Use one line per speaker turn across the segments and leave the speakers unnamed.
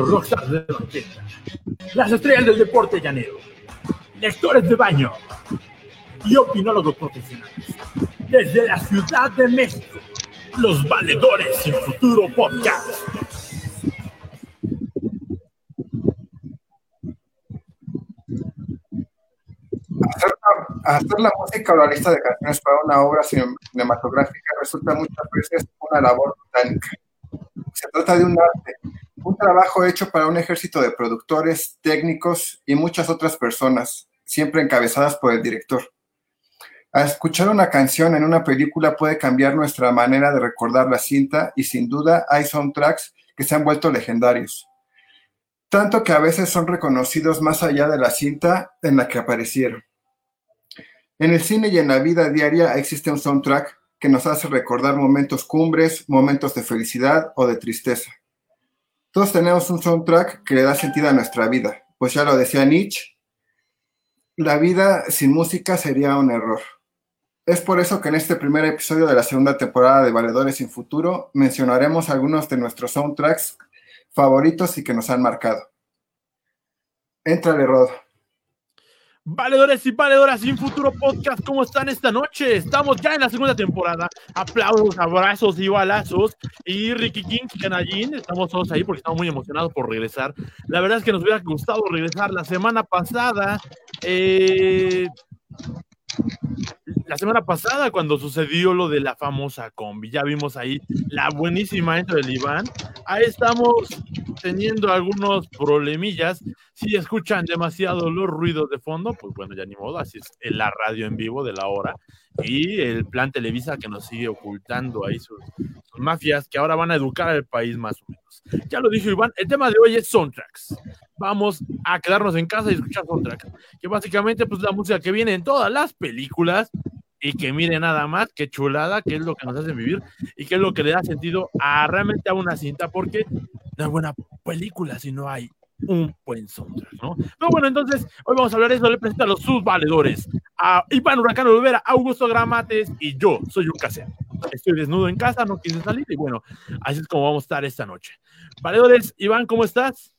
los rockstars de los 80, las estrellas del deporte llanero, lectores de baño y opinólogos profesionales. Desde la Ciudad de México, los valedores sin futuro podcast.
Hacer, la música o la lista de canciones para una obra cinematográfica resulta muchas veces una labor botánica. Se trata de un arte, un trabajo hecho para un ejército de productores, técnicos y muchas otras personas, siempre encabezadas por el director. A escuchar una canción en una película puede cambiar nuestra manera de recordar la cinta y sin duda hay soundtracks que se han vuelto legendarios. Tanto que a veces son reconocidos más allá de la cinta en la que aparecieron. En el cine y en la vida diaria existe un soundtrack que nos hace recordar momentos cumbres, momentos de felicidad o de tristeza. Todos tenemos un soundtrack que le da sentido a nuestra vida, pues ya lo decía Nietzsche, la vida sin música sería un error. Es por eso que en este primer episodio de la segunda temporada de Valedores sin Futuro mencionaremos algunos de nuestros soundtracks favoritos y que nos han marcado. Entrale, Rod.
Valedores y valedoras sin futuro podcast, ¿cómo están esta noche? Estamos ya en la segunda temporada. Aplausos, abrazos y balazos. Y Ricky King Canallín, estamos todos ahí porque estamos muy emocionados por regresar. La verdad es que nos hubiera gustado regresar la semana pasada. Eh, la semana pasada cuando sucedió lo de la famosa combi. Ya vimos ahí la buenísima intro del Iván. Ahí estamos teniendo algunos problemillas. Si escuchan demasiado los ruidos de fondo, pues bueno, ya ni modo, así es en la radio en vivo de la hora. Y el plan Televisa que nos sigue ocultando ahí sus, mafias que ahora van a educar al país más o menos. Ya lo dijo Iván, el tema de hoy es soundtracks. Vamos a quedarnos en casa y escuchar soundtracks, que básicamente pues la música que viene en todas las películas y que mire nada más, qué chulada, qué es lo que nos hace vivir y qué es lo que le da sentido a realmente a una cinta, porque no es buena película si no hay un buen soundtrack, ¿no? Pero bueno, entonces, hoy vamos a hablar de eso, le presento a los sus valedores, a Iván Huracán Olvera, Augusto Gramates y yo, soy un casero. Estoy desnudo en casa, no quise salir y bueno, así es como vamos a estar esta noche. Valedores, Iván, ¿cómo estás?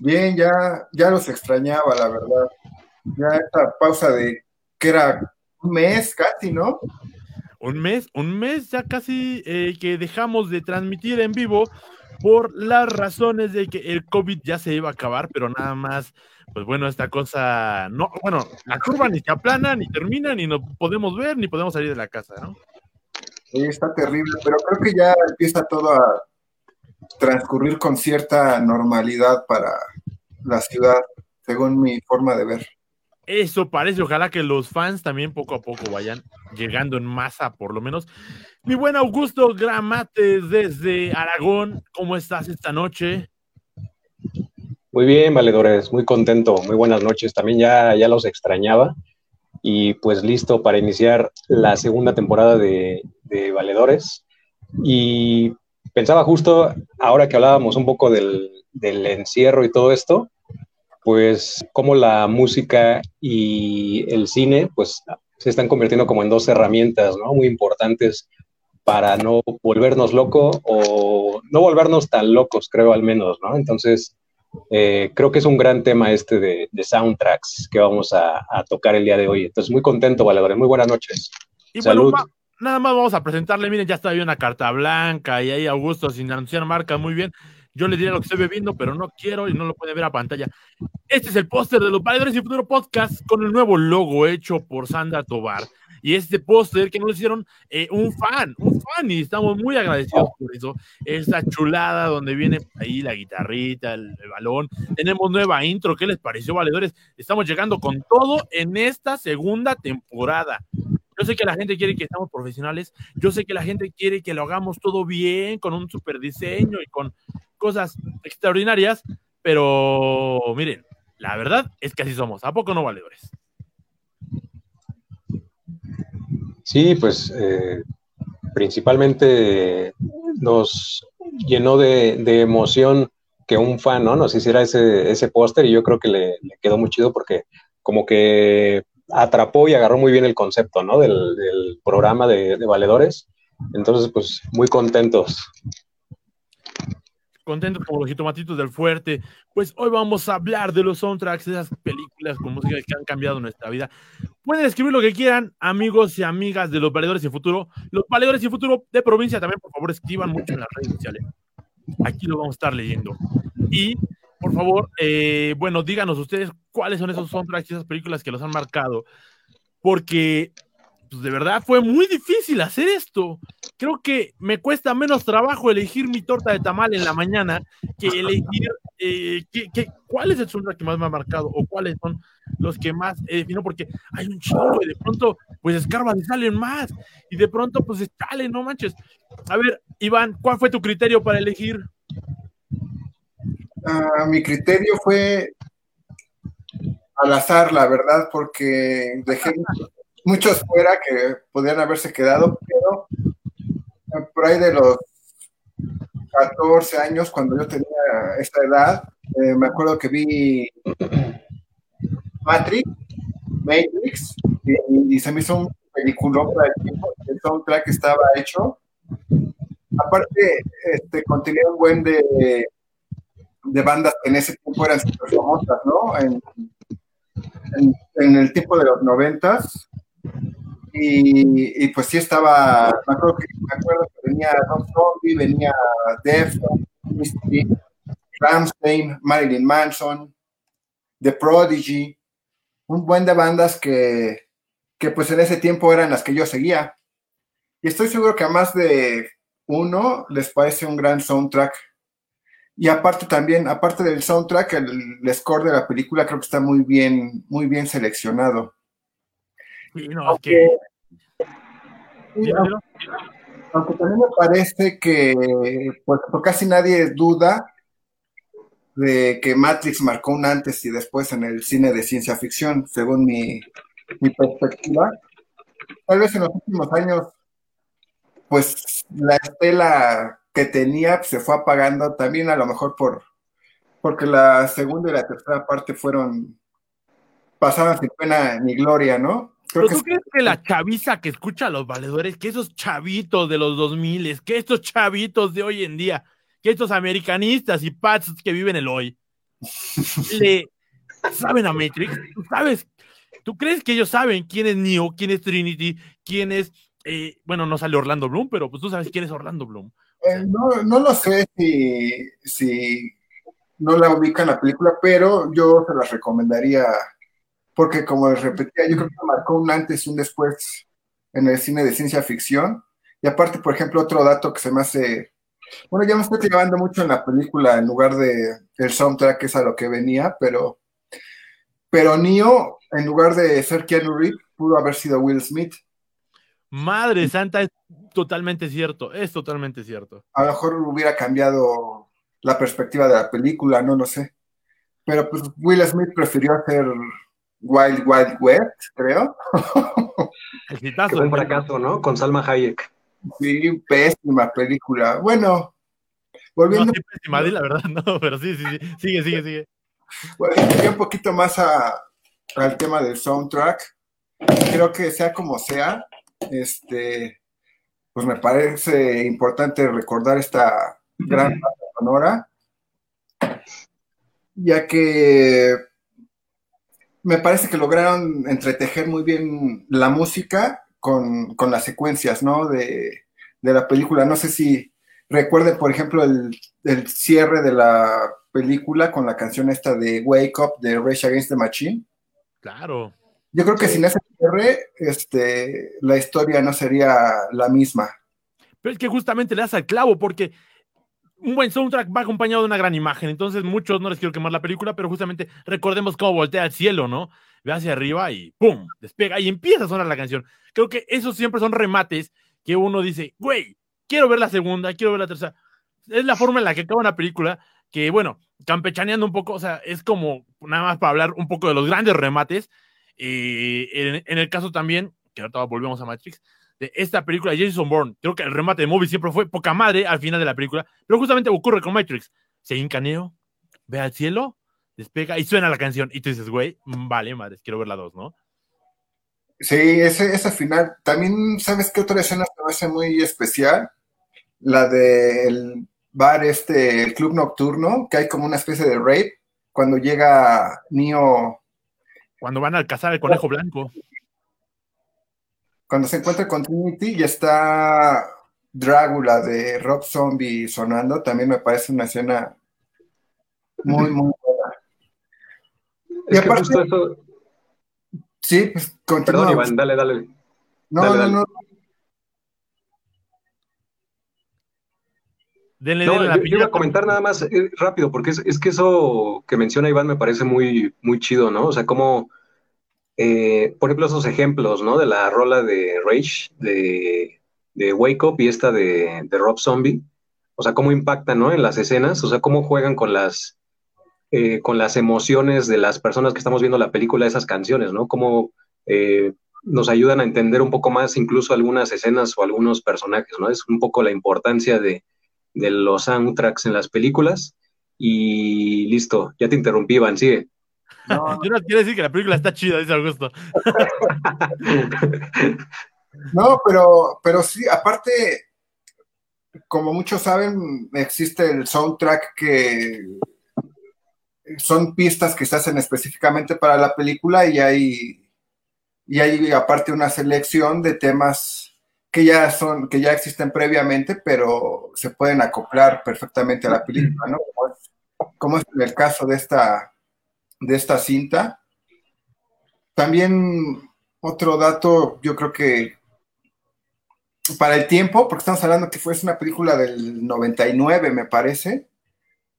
Bien, ya, ya los extrañaba, la verdad. Ya esta pausa de que era un mes casi, ¿no?
Un mes, un mes ya casi eh, que dejamos de transmitir en vivo por las razones de que el COVID ya se iba a acabar, pero nada más, pues bueno, esta cosa, no, bueno, la curva ni se aplana, ni termina, ni no podemos ver, ni podemos salir de la casa, ¿no?
Sí, está terrible, pero creo que ya empieza todo a transcurrir con cierta normalidad para la ciudad, según mi forma de ver.
Eso parece, ojalá que los fans también poco a poco vayan llegando en masa, por lo menos. Mi buen Augusto Gramates desde Aragón, ¿cómo estás esta noche?
Muy bien, valedores, muy contento, muy buenas noches. También ya, ya los extrañaba y pues listo para iniciar la segunda temporada de, de Valedores. Y pensaba justo, ahora que hablábamos un poco del, del encierro y todo esto, pues como la música y el cine, pues se están convirtiendo como en dos herramientas, ¿no? Muy importantes para no volvernos locos o no volvernos tan locos, creo al menos, ¿no? Entonces, eh, creo que es un gran tema este de, soundtracks que vamos a, tocar el día de hoy. Entonces, muy contento, Valedores. Muy buenas noches.
Y Salud. Nada más vamos a presentarle, miren, ya está ahí una carta blanca y ahí Augusto sin anunciar marca, muy bien. Yo le diré lo que estoy bebiendo, pero no quiero y no lo puede ver a pantalla. Este es el póster de los Valedores y Futuro Podcast con el nuevo logo hecho por Sandra Tobar. Y este póster que nos hicieron eh, un fan, un fan, y estamos muy agradecidos por eso. Esta chulada donde viene ahí la guitarrita, el, el, balón. Tenemos nueva intro. ¿Qué les pareció, valedores? Estamos llegando con todo en esta segunda temporada. Yo sé que la gente quiere que estamos profesionales. Yo sé que la gente quiere que lo hagamos todo bien, con un super diseño y con cosas extraordinarias, pero miren, la verdad es que así somos. ¿A poco no valedores?
Sí, pues eh, principalmente nos llenó de, emoción que un fan ¿no? nos hiciera ese póster y yo creo que le, quedó muy chido porque como que atrapó y agarró muy bien el concepto ¿no? del, programa de, de valedores. Entonces, pues muy contentos.
contentos como los jitomatitos del fuerte, pues hoy vamos a hablar de los soundtracks, esas películas con música que han cambiado nuestra vida. Pueden escribir lo que quieran, amigos y amigas de los valedores y futuro. Los valedores y futuro de provincia también, por favor, escriban mucho en las redes sociales. Aquí lo vamos a estar leyendo. Y, por favor, eh, bueno, díganos ustedes cuáles son esos soundtracks y esas películas que los han marcado. Porque pues de verdad fue muy difícil hacer esto. Creo que me cuesta menos trabajo elegir mi torta de tamal en la mañana que elegir eh, cuál es el soundtrack que más me ha marcado o cuáles son los que más he definido, porque hay un chingo y de pronto, pues escarban y salen más, y de pronto, pues salen, no manches. A ver, Iván, ¿cuál fue tu criterio para elegir?
Ah, mi criterio fue al azar, la verdad, porque dejé muchos fuera que podrían haberse quedado, pero por ahí de los 14 años, cuando yo tenía esta edad, eh, me acuerdo que vi Matrix, Matrix, y, se me hizo un peliculón para el tiempo, el soundtrack estaba hecho. Aparte, este, contenía un buen de, de bandas que en ese tiempo eran súper famosas, ¿no? En, en, el tiempo de los noventas, y, pues sí estaba, me acuerdo que, me acuerdo que venía Tom Zombie, venía Def, Ramstein, Marilyn Manson, The Prodigy, un buen de bandas que, que pues en ese tiempo eran las que yo seguía. Y estoy seguro que a más de uno les parece un gran soundtrack. Y aparte también, aparte del soundtrack, el, el score de la película creo que está muy bien, muy bien seleccionado aunque, también me parece que pues, casi nadie duda de que Matrix marcó un antes y después en el cine de ciencia ficción, según mi, perspectiva. Tal vez en los últimos años, pues la estela que tenía se fue apagando también a lo mejor por porque la segunda y la tercera parte fueron pasaban sin pena ni gloria, ¿no?
¿Pero tú crees que la chaviza que escucha a los valedores, que esos chavitos de los 2000, que estos chavitos de hoy en día, que estos americanistas y pats que viven el hoy, le saben a Matrix? ¿Tú sabes? ¿Tú crees que ellos saben quién es Neo, quién es Trinity, quién es, eh, bueno, no sale Orlando Bloom, pero pues tú sabes quién es Orlando Bloom?
Eh, no, no lo sé si, si no la ubican la película, pero yo se las recomendaría porque como les repetía, yo creo que marcó un antes y un después en el cine de ciencia ficción. Y aparte, por ejemplo, otro dato que se me hace, bueno, ya me estoy llevando mucho en la película en lugar de el soundtrack, que es a lo que venía, pero, pero Neo, en lugar de ser Keanu Reeves, pudo haber sido Will Smith.
Madre santa, es totalmente cierto, es totalmente cierto.
A lo mejor hubiera cambiado la perspectiva de la película, no lo sé. Pero pues Will Smith prefirió hacer Wild Wild West, creo.
Fue un fracaso, ¿no? Con Salma Hayek.
Sí, pésima película. Bueno, volviendo.
No, pésima, la verdad, no, pero sí, sí, sí. Sigue, sigue, sigue.
Bueno, un poquito más al tema del soundtrack. Creo que sea como sea, este, pues me parece importante recordar esta gran sonora, ya que me parece que lograron entretejer muy bien la música con, las secuencias, ¿no? De, la película. No sé si recuerden, por ejemplo, el, cierre de la película con la canción esta de Wake Up de Rage Against the Machine.
Claro.
Yo creo que sin ese cierre, este, la historia no sería la misma.
Pero es que justamente le das al clavo, porque un buen soundtrack va acompañado de una gran imagen. Entonces, muchos no les quiero quemar la película, pero justamente recordemos cómo voltea al cielo, ¿no? Ve hacia arriba y ¡pum! despega y empieza a sonar la canción. Creo que esos siempre son remates que uno dice, güey, quiero ver la segunda, quiero ver la tercera. Es la forma en la que acaba una película que, bueno, campechaneando un poco, o sea, es como nada más para hablar un poco de los grandes remates. Eh, en, el caso también, que ahorita volvemos a Matrix, de esta película, Jason Bourne. Creo que el remate de Movie siempre fue poca madre al final de la película, pero justamente ocurre con Matrix. Se incaneo, ve al cielo, despega y suena la canción. Y tú dices, güey, mm, vale, madre, quiero ver la dos, ¿no?
Sí, ese, ese final. También, ¿sabes qué otra escena me hace muy especial? La de bar este, el club nocturno, que hay como una especie de rape, cuando llega Neo.
Cuando van a cazar el conejo blanco.
Cuando se encuentra con Trinity y está Drácula de Rob Zombie sonando, también me parece una escena muy, muy buena.
y aparte,
Sí, pues
continúa. Perdón, Iván, dale, dale.
No, no, no.
Denle, no, la yo, iba a comentar nada más eh, rápido, porque es, que eso que menciona Iván me parece muy, muy chido, ¿no? O sea, como, eh, por ejemplo, esos ejemplos, ¿no? De la rola de Rage, de, de Wake Up y esta de, de, Rob Zombie, o sea, cómo impactan, ¿no? En las escenas, o sea, cómo juegan con las, eh, con las emociones de las personas que estamos viendo la película, esas canciones, ¿no? Cómo nos ayudan a entender un poco más incluso algunas escenas o algunos personajes, ¿no? Es un poco la importancia de de los soundtracks en las películas. Y listo, ya te interrumpí, Iván, sigue.
No. Yo no quiero decir que la película está chida, dice Augusto.
no, pero, pero sí, aparte, como muchos saben, existe el soundtrack que son pistas que se hacen específicamente para la película y hay, y hay aparte una selección de temas que ya son, que ya existen previamente, pero se pueden acoplar perfectamente a la película, ¿no? Como es, en el caso de esta, de esta cinta. También otro dato, yo creo que para el tiempo, porque estamos hablando que fue una película del 99, me parece,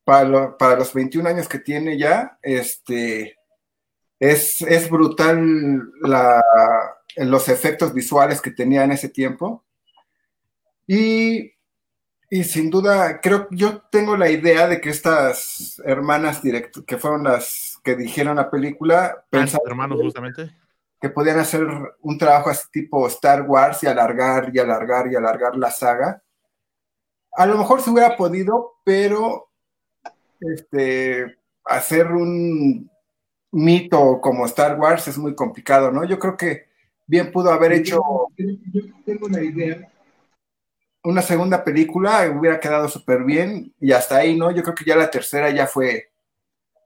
para, para los 21 años que tiene ya, este, es, es brutal la, los efectos visuales que tenía en ese tiempo. Y, sin duda, creo yo tengo la idea de que estas hermanas directo, que fueron las que dijeron la película,
ah, pensaron hermanos justamente
que podían hacer un trabajo así tipo Star Wars y alargar y alargar y alargar la saga. A lo mejor se hubiera podido, pero este, hacer un mito como Star Wars es muy complicado, ¿no? Yo creo que bien pudo haber hecho. Yo tengo una idea. Una segunda película hubiera quedado súper bien y hasta ahí, ¿no? Yo creo que ya la tercera ya fue,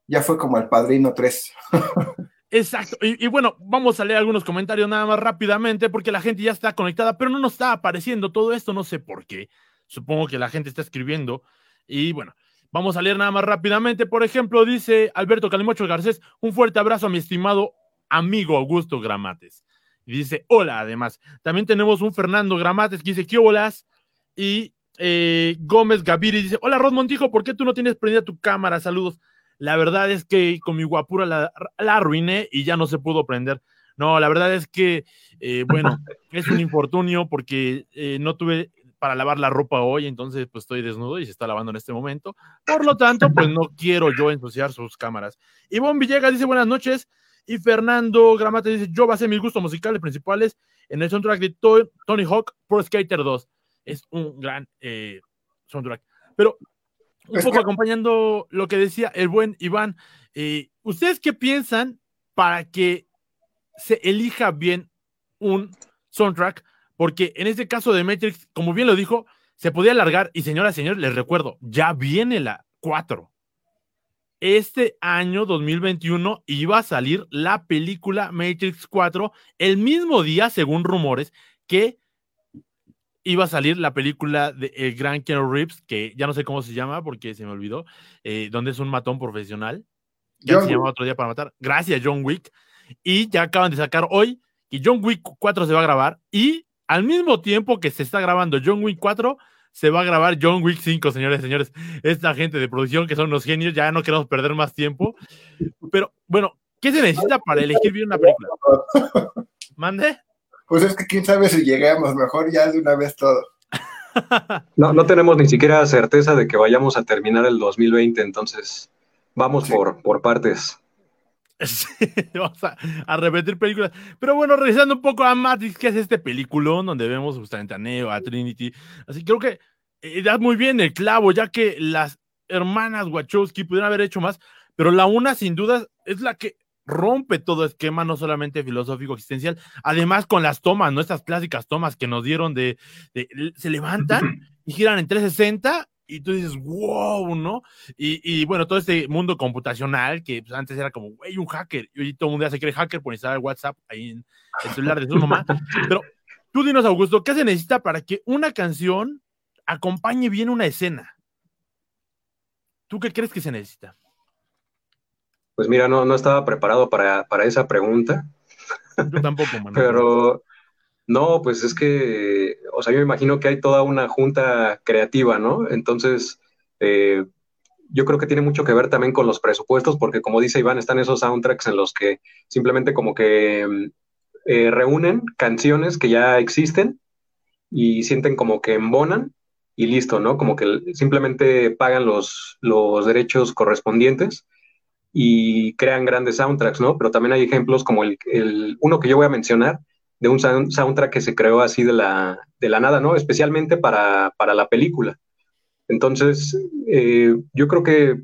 ya fue como el Padrino 3.
Exacto. Y, bueno, vamos a leer algunos comentarios nada más rápidamente porque la gente ya está conectada, pero no nos está apareciendo todo esto, no sé por qué. Supongo que la gente está escribiendo. Y bueno, vamos a leer nada más rápidamente. Por ejemplo, dice Alberto Calimocho Garcés, un fuerte abrazo a mi estimado amigo Augusto Gramates. Y dice, hola, además. También tenemos un Fernando Gramates que dice, ¿qué holas? Y eh, Gómez Gaviri dice, hola, Rod Montijo, ¿por qué tú no tienes prendida tu cámara? Saludos. La verdad es que con mi guapura la, arruiné y ya no se pudo prender. No, la verdad es que, eh, bueno, es un infortunio porque eh, no tuve para lavar la ropa hoy, entonces pues estoy desnudo y se está lavando en este momento. Por lo tanto, pues no quiero yo ensuciar sus cámaras. Ivonne Villegas dice buenas noches. Y Fernando Gramate dice: Yo basé mis gustos musicales principales en el soundtrack de Tony Hawk Pro Skater 2. Es un gran eh, soundtrack. Pero un poco acompañando lo que decía el buen Iván, eh, ¿ustedes qué piensan para que se elija bien un soundtrack? Porque en este caso de Matrix, como bien lo dijo, se podía alargar. Y señoras y señores, les recuerdo, ya viene la 4 este año 2021 iba a salir la película Matrix 4 el mismo día, según rumores, que iba a salir la película de El Gran Keanu Reeves, que ya no sé cómo se llama porque se me olvidó, eh, donde es un matón profesional. Ya se llama otro día para matar. Gracias, John Wick. Y ya acaban de sacar hoy que John Wick 4 se va a grabar y al mismo tiempo que se está grabando John Wick 4, se va a grabar John Wick 5, señores, señores. Esta gente de producción que son unos genios, ya no queremos perder más tiempo. Pero bueno, ¿qué se necesita para elegir bien una película? ¿Mande?
Pues es que quién sabe si llegamos, mejor ya de una vez todo.
No, no tenemos ni siquiera certeza de que vayamos a terminar el 2020, entonces vamos por, por partes.
vamos a, repetir películas. Pero bueno, regresando un poco a Matrix, que es este peliculón donde vemos justamente a Neo, a Trinity. Así creo que eh, da muy bien el clavo, ya que las hermanas Wachowski pudieron haber hecho más, pero la una sin duda es la que rompe todo esquema, no solamente filosófico existencial, además con las tomas, ¿no? Estas clásicas tomas que nos dieron de, de se levantan y giran en 360 y tú dices, wow, ¿no? Y, bueno, todo este mundo computacional que pues, antes era como, güey, un hacker, y hoy todo el mundo ya se cree hacker por instalar WhatsApp ahí en el celular de su mamá. Pero tú dinos, Augusto, ¿qué se necesita para que una canción acompañe bien una escena? ¿Tú qué crees que se necesita?
Pues mira, no, no estaba preparado para, para esa pregunta.
Yo tampoco, Manuel.
Pero no, pues es que, o sea, yo me imagino que hay toda una junta creativa, ¿no? Entonces, eh, yo creo que tiene mucho que ver también con los presupuestos, porque como dice Iván, están esos soundtracks en los que simplemente como que mm, eh, reúnen canciones que ya existen y sienten como que embonan y listo, ¿no? Como que simplemente pagan los, los derechos correspondientes y crean grandes soundtracks, ¿no? Pero también hay ejemplos como el, el uno que yo voy a mencionar, de un soundtrack que se creó así de la, de la nada, ¿no? Especialmente para, la película. Entonces, eh, yo creo que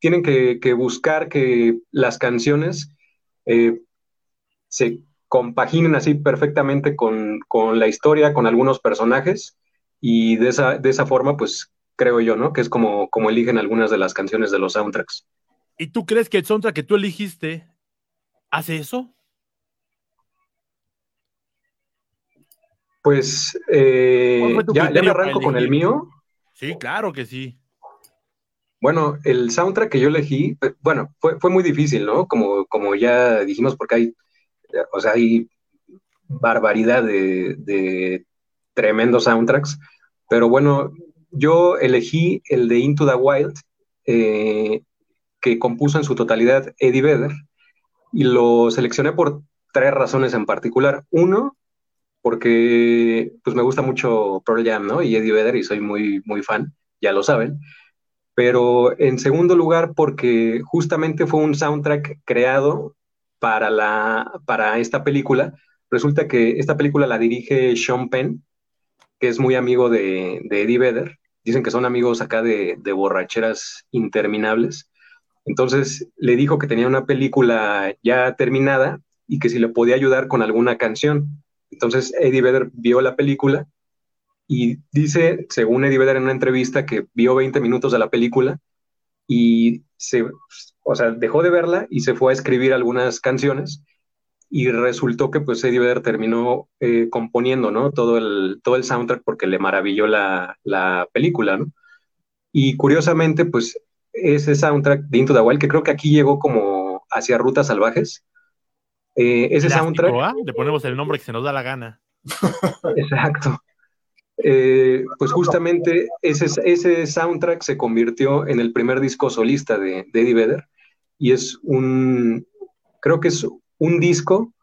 tienen que, buscar que las canciones eh, se compaginen así perfectamente con, la historia, con algunos personajes, y de esa, de esa forma, pues creo yo, ¿no? Que es como, como eligen algunas de las canciones de los soundtracks.
¿Y tú crees que el soundtrack que tú elegiste hace eso?
Pues eh, ya, me arranco con el mío.
Sí, claro que sí.
Bueno, el soundtrack que yo elegí, eh, bueno, fue, muy difícil, ¿no? Como, como ya dijimos, porque hay, o sea, hay barbaridad de, tremendos soundtracks, pero bueno, yo elegí el de Into the Wild, eh, que compuso en su totalidad Eddie Vedder, y lo seleccioné por tres razones en particular. Uno, porque pues me gusta mucho Pearl Jam, ¿no? Y Eddie Vedder y soy muy, muy fan, ya lo saben. Pero en segundo lugar, porque justamente fue un soundtrack creado para, la, para esta película. Resulta que esta película la dirige Sean Penn, que es muy amigo de, de Eddie Vedder. Dicen que son amigos acá de, de borracheras interminables. Entonces le dijo que tenía una película ya terminada y que si le podía ayudar con alguna canción. Entonces Eddie Vedder vio la película y dice, según Eddie Vedder en una entrevista, que vio 20 minutos de la película y se, o sea, dejó de verla y se fue a escribir algunas canciones y resultó que pues Eddie Vedder terminó eh, componiendo, ¿no? Todo el, todo el soundtrack porque le maravilló la, película, ¿no? Y curiosamente, pues ese soundtrack de Into the Wild, que creo que aquí llegó como hacia Rutas Salvajes, eh, ese soundtrack.
¿ah? Le ponemos el nombre que se nos da la gana.
Exacto. Eh, pues justamente ese, ese soundtrack se convirtió en el primer disco solista de, Eddie Vedder y es un, creo que es un disco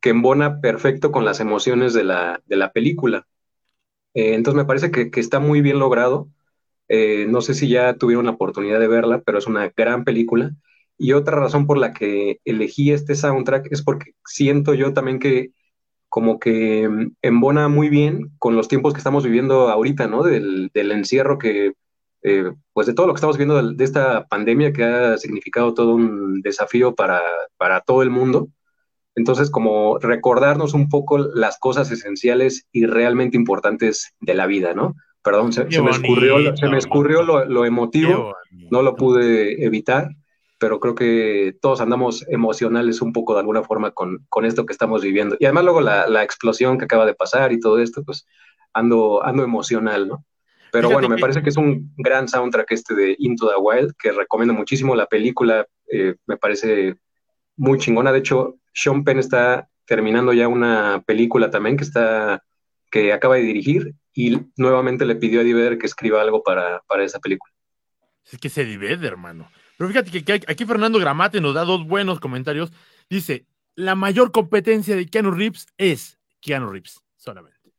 que embona perfecto con las emociones de la, película. Eh, entonces me parece que, está muy bien logrado. no sé si ya tuvieron la oportunidad de verla, pero es una gran película y otra razón por la que elegí este soundtrack es porque siento yo también que como que mm, embona muy bien con los tiempos que estamos viviendo ahorita, ¿no? Del, encierro que, eh, pues de todo lo que estamos viviendo de, esta pandemia que ha significado todo un desafío para, todo el mundo. Entonces, como recordarnos un poco las cosas esenciales y realmente importantes de la vida, ¿no? Perdón, se, me, escurrió, se me escurrió lo, lo emotivo, no lo pude evitar pero creo que todos andamos emocionales un poco de alguna forma con, esto que estamos viviendo. Y además luego la, explosión que acaba de pasar y todo esto, pues ando, ando emocional, ¿no? Pero bueno, me parece que es un gran soundtrack este de Into the Wild, que recomiendo muchísimo. La película eh, me parece muy chingona. De hecho, Sean Penn está terminando ya una película también que está que acaba de dirigir y nuevamente le pidió a Eddie Vedder que escriba algo para, para esa película.
Es que es Eddie Vedder, hermano. Pero fíjate que aquí Fernando Gramate nos da dos buenos comentarios. Dice, la mayor competencia de Keanu Reeves es Keanu Reeves, solamente.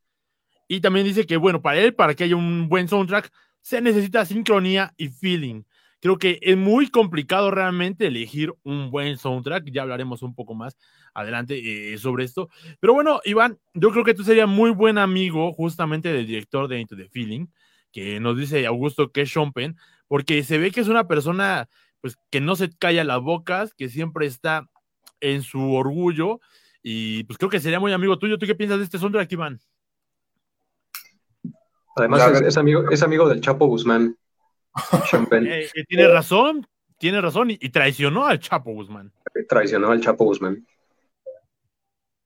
Y también dice que, bueno, para él, para que haya un buen soundtrack, se necesita sincronía y feeling. Creo que es muy complicado realmente elegir un buen soundtrack. Ya hablaremos un poco más adelante eh, sobre esto. Pero bueno, Iván, yo creo que tú serías muy buen amigo justamente del director de Into the Feeling, que nos dice Augusto que es Penn, porque se ve que es una persona pues que no se calla las bocas, que siempre está en su orgullo y pues creo que sería muy amigo tuyo. ¿Tú qué piensas de este soundtrack, Iván?
Además, es, amigo, es amigo del Chapo Guzmán.
Eh, eh, tiene razón, tiene razón, y, traicionó al Chapo Guzmán.
Traicionó al Chapo Guzmán.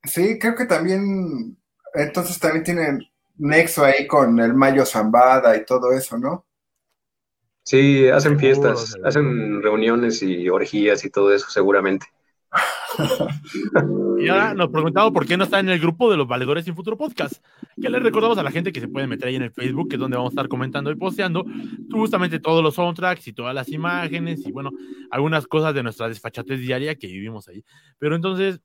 Sí, creo que también, entonces también tiene nexo ahí con el Mayo Zambada y todo eso, ¿no?
Sí, hacen fiestas, hacen reuniones y orgías y todo eso, seguramente.
y ahora nos preguntamos por qué no está en el grupo de los valedores sin futuro podcast. Que les recordamos a la gente que se puede meter ahí en el Facebook, que es donde vamos a estar comentando y posteando justamente todos los soundtracks y todas las imágenes y bueno, algunas cosas de nuestra desfachatez diaria que vivimos ahí. Pero entonces,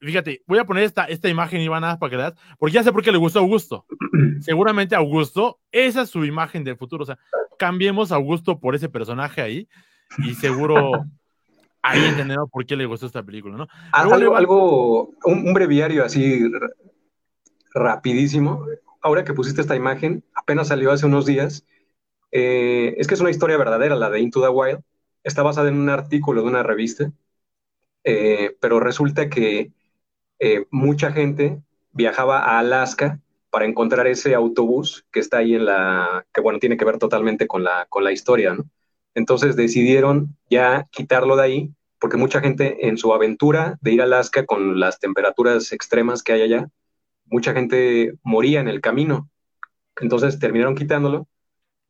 fíjate, voy a poner esta, esta imagen, Ivana, para que veas, porque ya sé por qué le gustó a Augusto. Seguramente a Augusto, esa es su imagen del futuro. O sea, cambiemos a Augusto por ese personaje ahí y seguro ahí entendemos por qué le gustó esta película, ¿no?
Algo, algo un, breviario así rapidísimo. Ahora que pusiste esta imagen, apenas salió hace unos días. Eh, es que es una historia verdadera, la de Into the Wild. Está basada en un artículo de una revista, eh, pero resulta que eh, mucha gente viajaba a Alaska para encontrar ese autobús que está ahí en la, que bueno, tiene que ver totalmente con la, con la historia, ¿no? Entonces decidieron ya quitarlo de ahí, porque mucha gente en su aventura de ir a Alaska con las temperaturas extremas que hay allá, mucha gente moría en el camino. Entonces terminaron quitándolo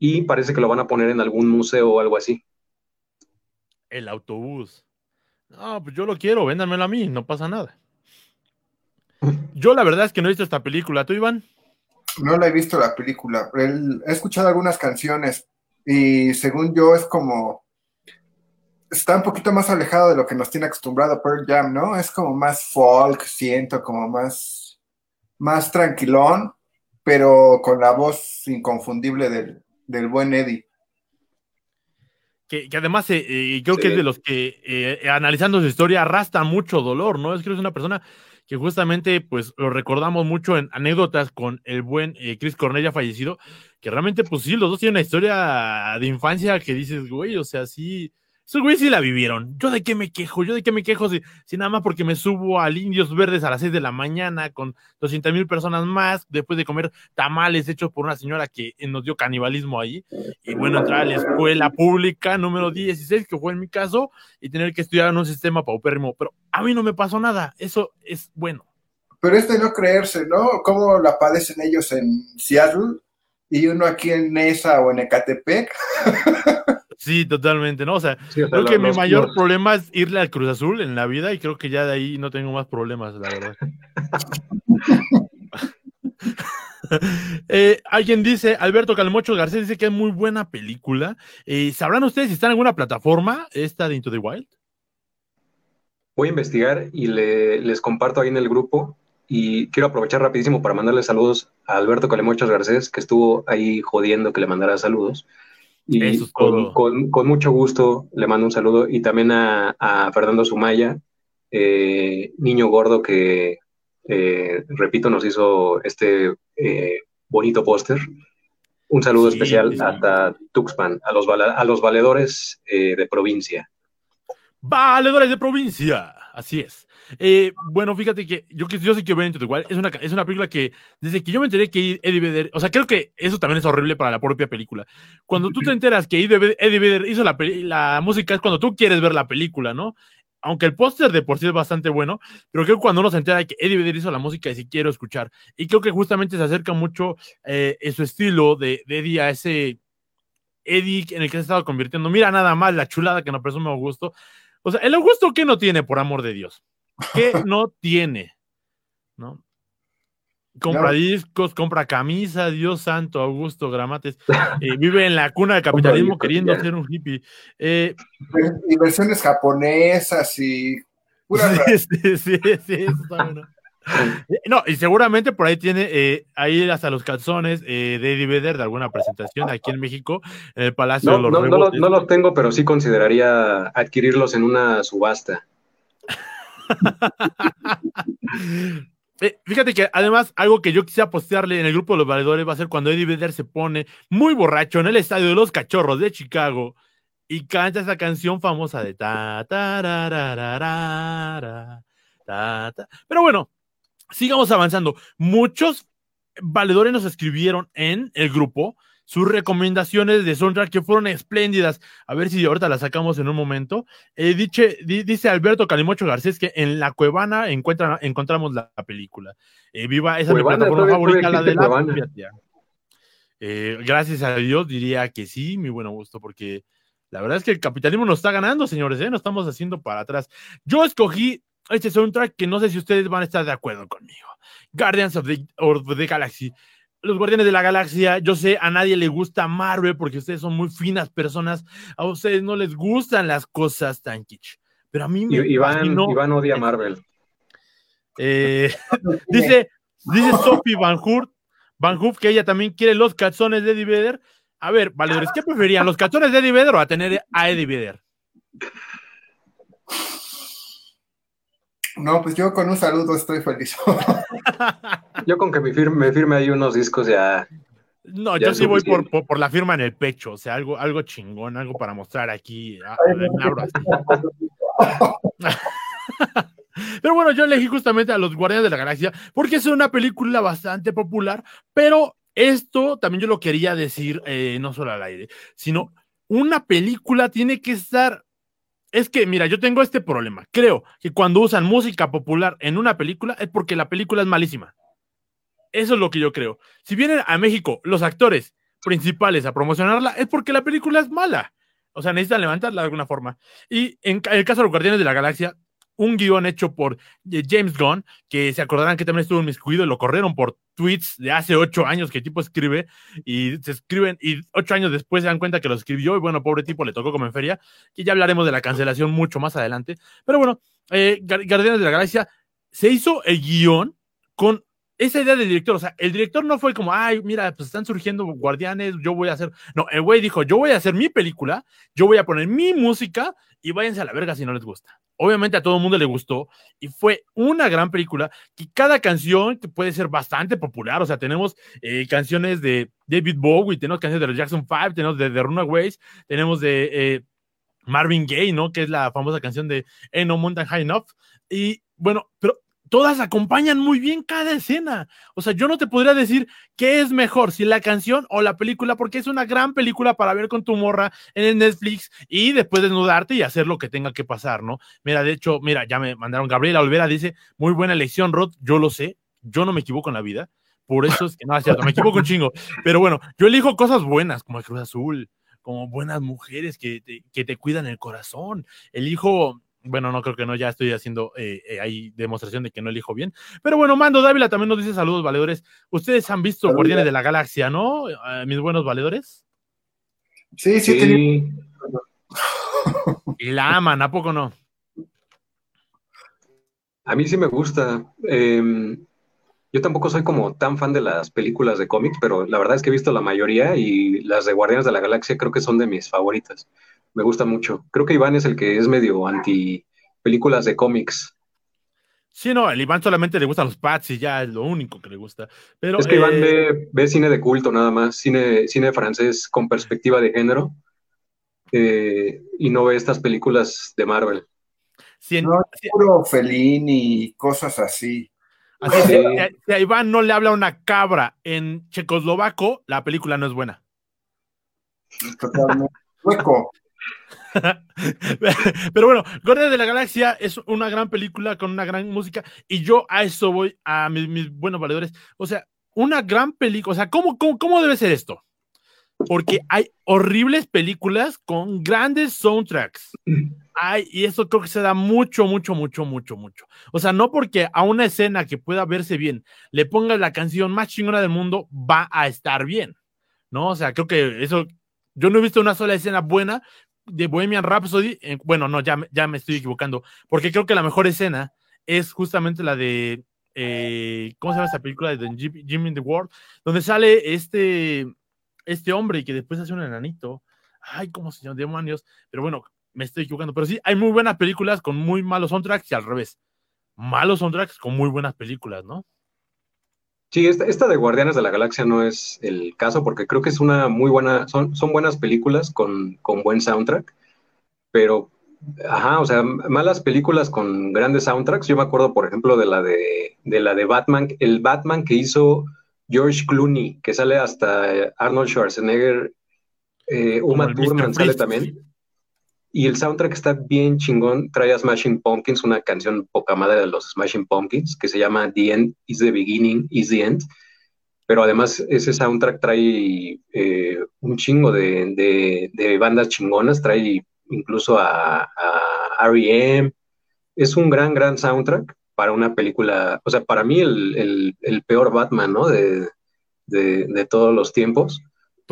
y parece que lo van a poner en algún museo o algo así.
El autobús. No, pues yo lo quiero, véndanmelo a mí, no pasa nada. Yo la verdad es que no he visto esta película. ¿Tú, Iván?
No la he visto la película. He escuchado algunas canciones, y según yo es como está un poquito más alejado de lo que nos tiene acostumbrado Pearl Jam, ¿no? Es como más folk, siento, como más, más tranquilón, pero con la voz inconfundible del, buen Eddie.
Que, además eh, eh, creo que es de los que eh, analizando su historia arrastra mucho dolor, ¿no? Es que es una persona que justamente pues lo recordamos mucho en anécdotas con el buen eh, Chris Cornell fallecido, que realmente pues sí, los dos tienen una historia de infancia que dices, güey, o sea, sí, esos güeyes sí la vivieron. ¿Yo de qué me quejo? ¿Yo de qué me quejo si, si nada más porque me subo al Indios Verdes a las 6 de la mañana con 200 mil personas más después de comer tamales hechos por una señora que nos dio canibalismo ahí? Y bueno, entrar a la escuela pública número 16, que fue en mi caso, y tener que estudiar en un sistema paupérrimo. Pero a mí no me pasó nada. Eso es bueno.
Pero es de no creerse, ¿no? ¿Cómo la padecen ellos en Seattle y uno aquí en Nesa o en Ecatepec?
Sí, totalmente, ¿no? O sea, creo que mi mayor problema es irle al Cruz Azul en la vida y creo que ya de ahí no tengo más problemas, la verdad. Eh, alguien dice, Alberto Calmocho García dice que es muy buena película. Eh, ¿Sabrán ustedes si está en alguna plataforma esta de Into the Wild?
Voy a investigar y les comparto ahí en el grupo. Y quiero aprovechar rapidísimo para mandarle saludos a Alberto Calemochos Garcés, que estuvo ahí jodiendo que le mandara saludos. Y con, mucho gusto le mando un saludo y también a, Fernando Sumaya, eh, niño gordo que, eh, repito, nos hizo este eh, bonito póster. Un saludo especial hasta Tuxpan, a los, a los valedores de provincia.
Valedores de provincia, así es. Eh, bueno, fíjate que yo, yo sí que Into igual. Es una, es una película que desde que yo me enteré que Eddie Vedder, o sea, creo que eso también es horrible para la propia película. Cuando tú te enteras que Eddie Vedder hizo la, la música es cuando tú quieres ver la película, ¿no? Aunque el póster de por sí es bastante bueno, pero creo que cuando uno se entera de que Eddie Vedder hizo la música y si quiero escuchar. Y creo que justamente se acerca mucho eh, en su estilo de, de Eddie a ese Eddie en el que se ha estado convirtiendo. Mira nada más la chulada que nos presume Augusto. O sea, el Augusto que no tiene, por amor de Dios. ¿Qué no tiene? ¿No? Compra discos, compra camisa, Dios santo, Augusto Gramates. Eh, vive en la cuna del capitalismo queriendo ser un hippie. Eh,
Inversiones japonesas y.
sí, sí, sí, sí, eh, No, y seguramente por ahí tiene ahí hasta los calzones de Eddie Vedder de alguna presentación aquí en México, en el Palacio
no,
de los
no, no, no, los tengo, pero sí consideraría adquirirlos en una subasta.
Eh, fíjate que además algo que yo quisiera postearle en el grupo de los valedores va a ser cuando Eddie Vedder se pone muy borracho en el estadio de los cachorros de Chicago y canta esa canción famosa de ta ta ta, Pero bueno, sigamos avanzando. Muchos valedores nos escribieron en el grupo sus recomendaciones de soundtrack que fueron espléndidas. A ver si ahorita las sacamos en un momento. Eh, dice Alberto Calimocho Garcés que en la Cuevana encontramos la, película. Eh, viva esa mi plataforma favorita, la de la eh, gracias a Dios diría que sí, mi buen gusto, porque la verdad es que el capitalismo nos está ganando, señores, ¿eh? nos estamos haciendo para atrás. Yo escogí este soundtrack que no sé si ustedes van a estar de acuerdo conmigo. Guardians of the, of the Galaxy los Guardianes de la Galaxia, yo sé, a nadie le gusta Marvel porque ustedes son muy finas personas, a ustedes no les gustan las cosas tan kitsch, pero a mí me
Iván, Iván odia Marvel.
Eh, dice, dice Sophie Van Hurt, Van Hoof que ella también quiere los calzones de Eddie Vedder. A ver, valedores, ¿qué preferían, los calzones de Eddie Vedder o a tener a Eddie Vedder?
No, pues yo con un saludo estoy feliz.
yo con que me firme, me firme ahí unos discos ya.
No, yo sí voy por, la firma en el pecho, o sea, algo, algo chingón, algo para mostrar aquí. pero bueno, yo elegí justamente a los Guardianes de la Galaxia porque es una película bastante popular, pero esto también yo lo quería decir, eh, no solo al aire, sino una película tiene que estar es que, mira, yo tengo este problema. Creo que cuando usan música popular en una película es porque la película es malísima. Eso es lo que yo creo. Si vienen a México los actores principales a promocionarla, es porque la película es mala. O sea, necesitan levantarla de alguna forma. Y en el caso de los Guardianes de la Galaxia, un guion hecho por eh, James Gunn, que se acordarán que también estuvo en miscuido y lo corrieron por tweets de hace ocho años que el tipo escribe y se escriben y ocho años después se dan cuenta que lo escribió y bueno, pobre tipo le tocó como en feria, y ya hablaremos de la cancelación mucho más adelante. Pero bueno, eh, Guardianes de la Galaxia se hizo el guion con esa idea del director, o sea, el director no fue como, ay, mira, pues están surgiendo guardianes, yo voy a hacer, no, el güey dijo, yo voy a hacer mi película, yo voy a poner mi música y váyanse a la verga si no les gusta. Obviamente a todo el mundo le gustó y fue una gran película que cada canción puede ser bastante popular, o sea, tenemos eh, canciones de David Bowie, tenemos canciones de los Jackson 5, tenemos de The Runaways, tenemos de eh, Marvin Gaye, ¿no? Que es la famosa canción de Ain't No Mountain High Enough. Y bueno, pero todas acompañan muy bien cada escena. O sea, yo no te podría decir qué es mejor, si la canción o la película, porque es una gran película para ver con tu morra en el Netflix y después desnudarte y hacer lo que tenga que pasar, ¿no? Mira, de hecho, mira, ya me mandaron Gabriela Olvera, dice, muy buena elección, Rod, yo lo sé, yo no me equivoco en la vida, por eso es que no es cierto, me equivoco un chingo, pero bueno, yo elijo cosas buenas, como el Cruz Azul, como buenas mujeres que te, que te cuidan el corazón, elijo bueno, no creo que no, ya estoy haciendo eh, eh, ahí demostración de que no elijo bien. Pero bueno, Mando Dávila también nos dice saludos, valedores. Ustedes han visto Guardianes de la Galaxia, ¿no? Eh, mis buenos valedores.
Sí, sí,
Y la aman, ¿a poco no?
A mí sí me gusta. Em, yo tampoco soy como tan fan de las películas de cómics, pero la verdad es que he visto la mayoría y las de Guardianes de la Galaxia creo que son de mis favoritas me gusta mucho. Creo que Iván es el que es medio anti películas de cómics.
Sí, no, el Iván solamente le gustan los Pats y ya es lo único que le gusta. Pero,
es que Iván eh, ve, cine de culto nada más, cine, cine francés con perspectiva de género eh, y no ve estas películas de Marvel.
Sí, no, es puro Fellini y cosas así.
Así si, a Iván no le habla una cabra en checoslovaco, la película no es buena.
Totalmente. Hueco.
Pero bueno, Guardianes de la Galaxia es una gran película con una gran música y yo a eso voy a mis, buenos valedores. O sea, una gran película, o sea, ¿cómo, cómo, debe ser esto? Porque hay horribles películas con grandes soundtracks. Hay, y eso creo que se da mucho, mucho, mucho, mucho, mucho. O sea, no porque a una escena que pueda verse bien le pongas la canción más chingona del mundo, va a estar bien. ¿No? O sea, creo que eso yo no he visto una sola escena buena de Bohemian Rhapsody, bueno, no, ya, ya me estoy equivocando, porque creo que la mejor escena es justamente la de, eh, ¿cómo se llama esta película? De Jimmy in the World, donde sale este, este hombre y que después hace un enanito. Ay, ¿cómo se llama? Demonios. Pero bueno, me estoy equivocando. Pero sí, hay muy buenas películas con muy malos soundtracks y al revés. Malos soundtracks con muy buenas películas, ¿no?
Sí, esta, de Guardianes de la Galaxia no es el caso porque creo que es una muy buena, son, son buenas películas con, buen soundtrack, pero, ajá, o sea, malas películas con grandes soundtracks. Yo me acuerdo, por ejemplo, de la de, de la de Batman, el Batman que hizo George Clooney, que sale hasta eh, Arnold Schwarzenegger, eh, Uma Thurman sale también. Y el soundtrack está bien chingón. Trae a Smashing Pumpkins, una canción poca madre de los Smashing Pumpkins, que se llama The End is the Beginning is the End. Pero además ese soundtrack trae eh, un chingo de, bandas chingonas, trae incluso a, a R.E.M., es un gran, gran soundtrack para una película, o sea, para mí el, peor Batman, ¿no? De, todos los tiempos.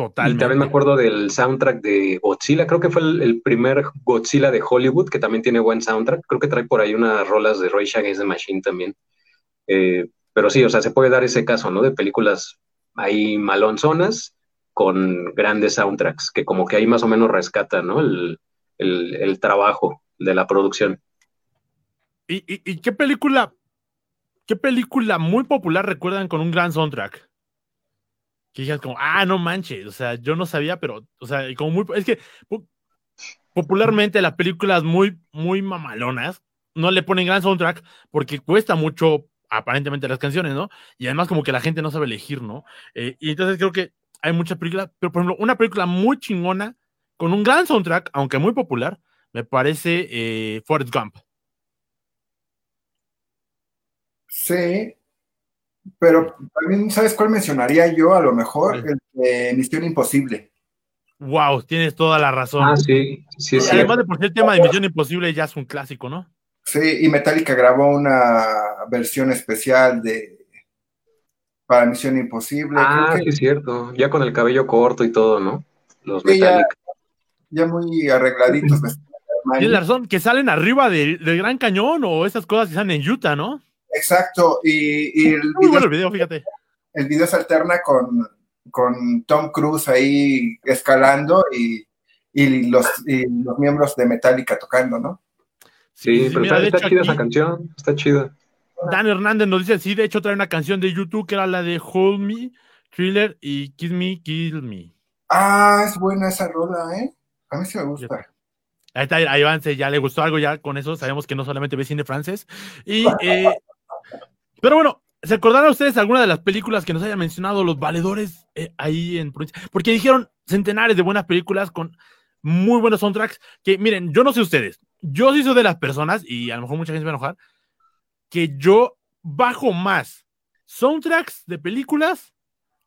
Totalmente. Y también me acuerdo del soundtrack de Godzilla, creo que fue el, primer Godzilla de Hollywood, que también tiene buen soundtrack. Creo que trae por ahí unas rolas de Roy Against the Machine también. Eh, pero sí, o sea, se puede dar ese caso, ¿no? De películas ahí malonzonas con grandes soundtracks, que como que ahí más o menos rescatan, ¿no? el, el trabajo de la producción.
¿Y, qué película, qué película muy popular recuerdan con un gran soundtrack? Que digas como, ah, no manches, o sea, yo no sabía, pero, o sea, como muy, es que popularmente las películas muy, muy mamalonas no le ponen gran soundtrack porque cuesta mucho aparentemente las canciones, ¿no? Y además como que la gente no sabe elegir, ¿no? Eh, y entonces creo que hay muchas películas, pero por ejemplo, una película muy chingona con un gran soundtrack, aunque muy popular, me parece eh, Forrest Gump.
Sí, pero también, ¿sabes cuál mencionaría yo? A lo mejor el de Misión Imposible.
Wow, tienes toda la razón.
Ah, sí, sí, sí.
Además de por ser el tema de Misión Imposible ya es un clásico, ¿no?
Sí, y Metallica grabó una versión especial de para Misión Imposible.
Ah, sí, es cierto. Ya con el cabello corto y todo, ¿no?
Los Metallica. Ya, muy arregladitos.
Tienes razón, que salen arriba del Gran Cañón o esas cosas que salen en Utah, ¿no?
Exacto, y, el,
video, fíjate.
El video se alterna con, con Tom Cruise ahí escalando y, los, los miembros de Metallica tocando, ¿no?
Sí, pero está, chida esa canción, está chida.
Dan Hernández nos dice, sí, de hecho trae una canción de YouTube que era la de Hold Me, Thriller y Kiss Me, Kill Me.
Ah, es buena esa rola, ¿eh? A mí sí me gusta.
Ahí está, ahí ya le gustó algo, ya con eso sabemos que no solamente ve cine francés. Y eh, pero bueno, ¿se acordarán ustedes alguna de las películas que nos hayan mencionado los valedores eh, ahí en Porque dijeron centenares de buenas películas con muy buenos soundtracks. Que miren, yo no sé ustedes, yo sí soy de las personas, y a lo mejor mucha gente se va a enojar, que yo bajo más soundtracks de películas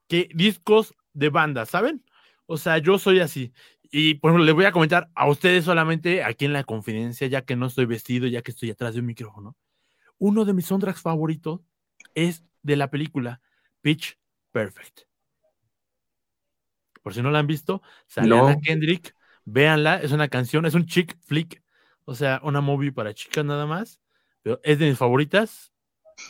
que discos de bandas, ¿saben? O sea, yo soy así. Y por ejemplo, les voy a comentar a ustedes solamente aquí en la confidencia, ya que no estoy vestido, ya que estoy atrás de un micrófono uno de mis soundtracks favoritos es de la película Pitch Perfect. Por si no la han visto, sale Kendrick, véanla, es una canción, es un chick flick, o sea, una movie para chicas nada más, pero es de mis favoritas,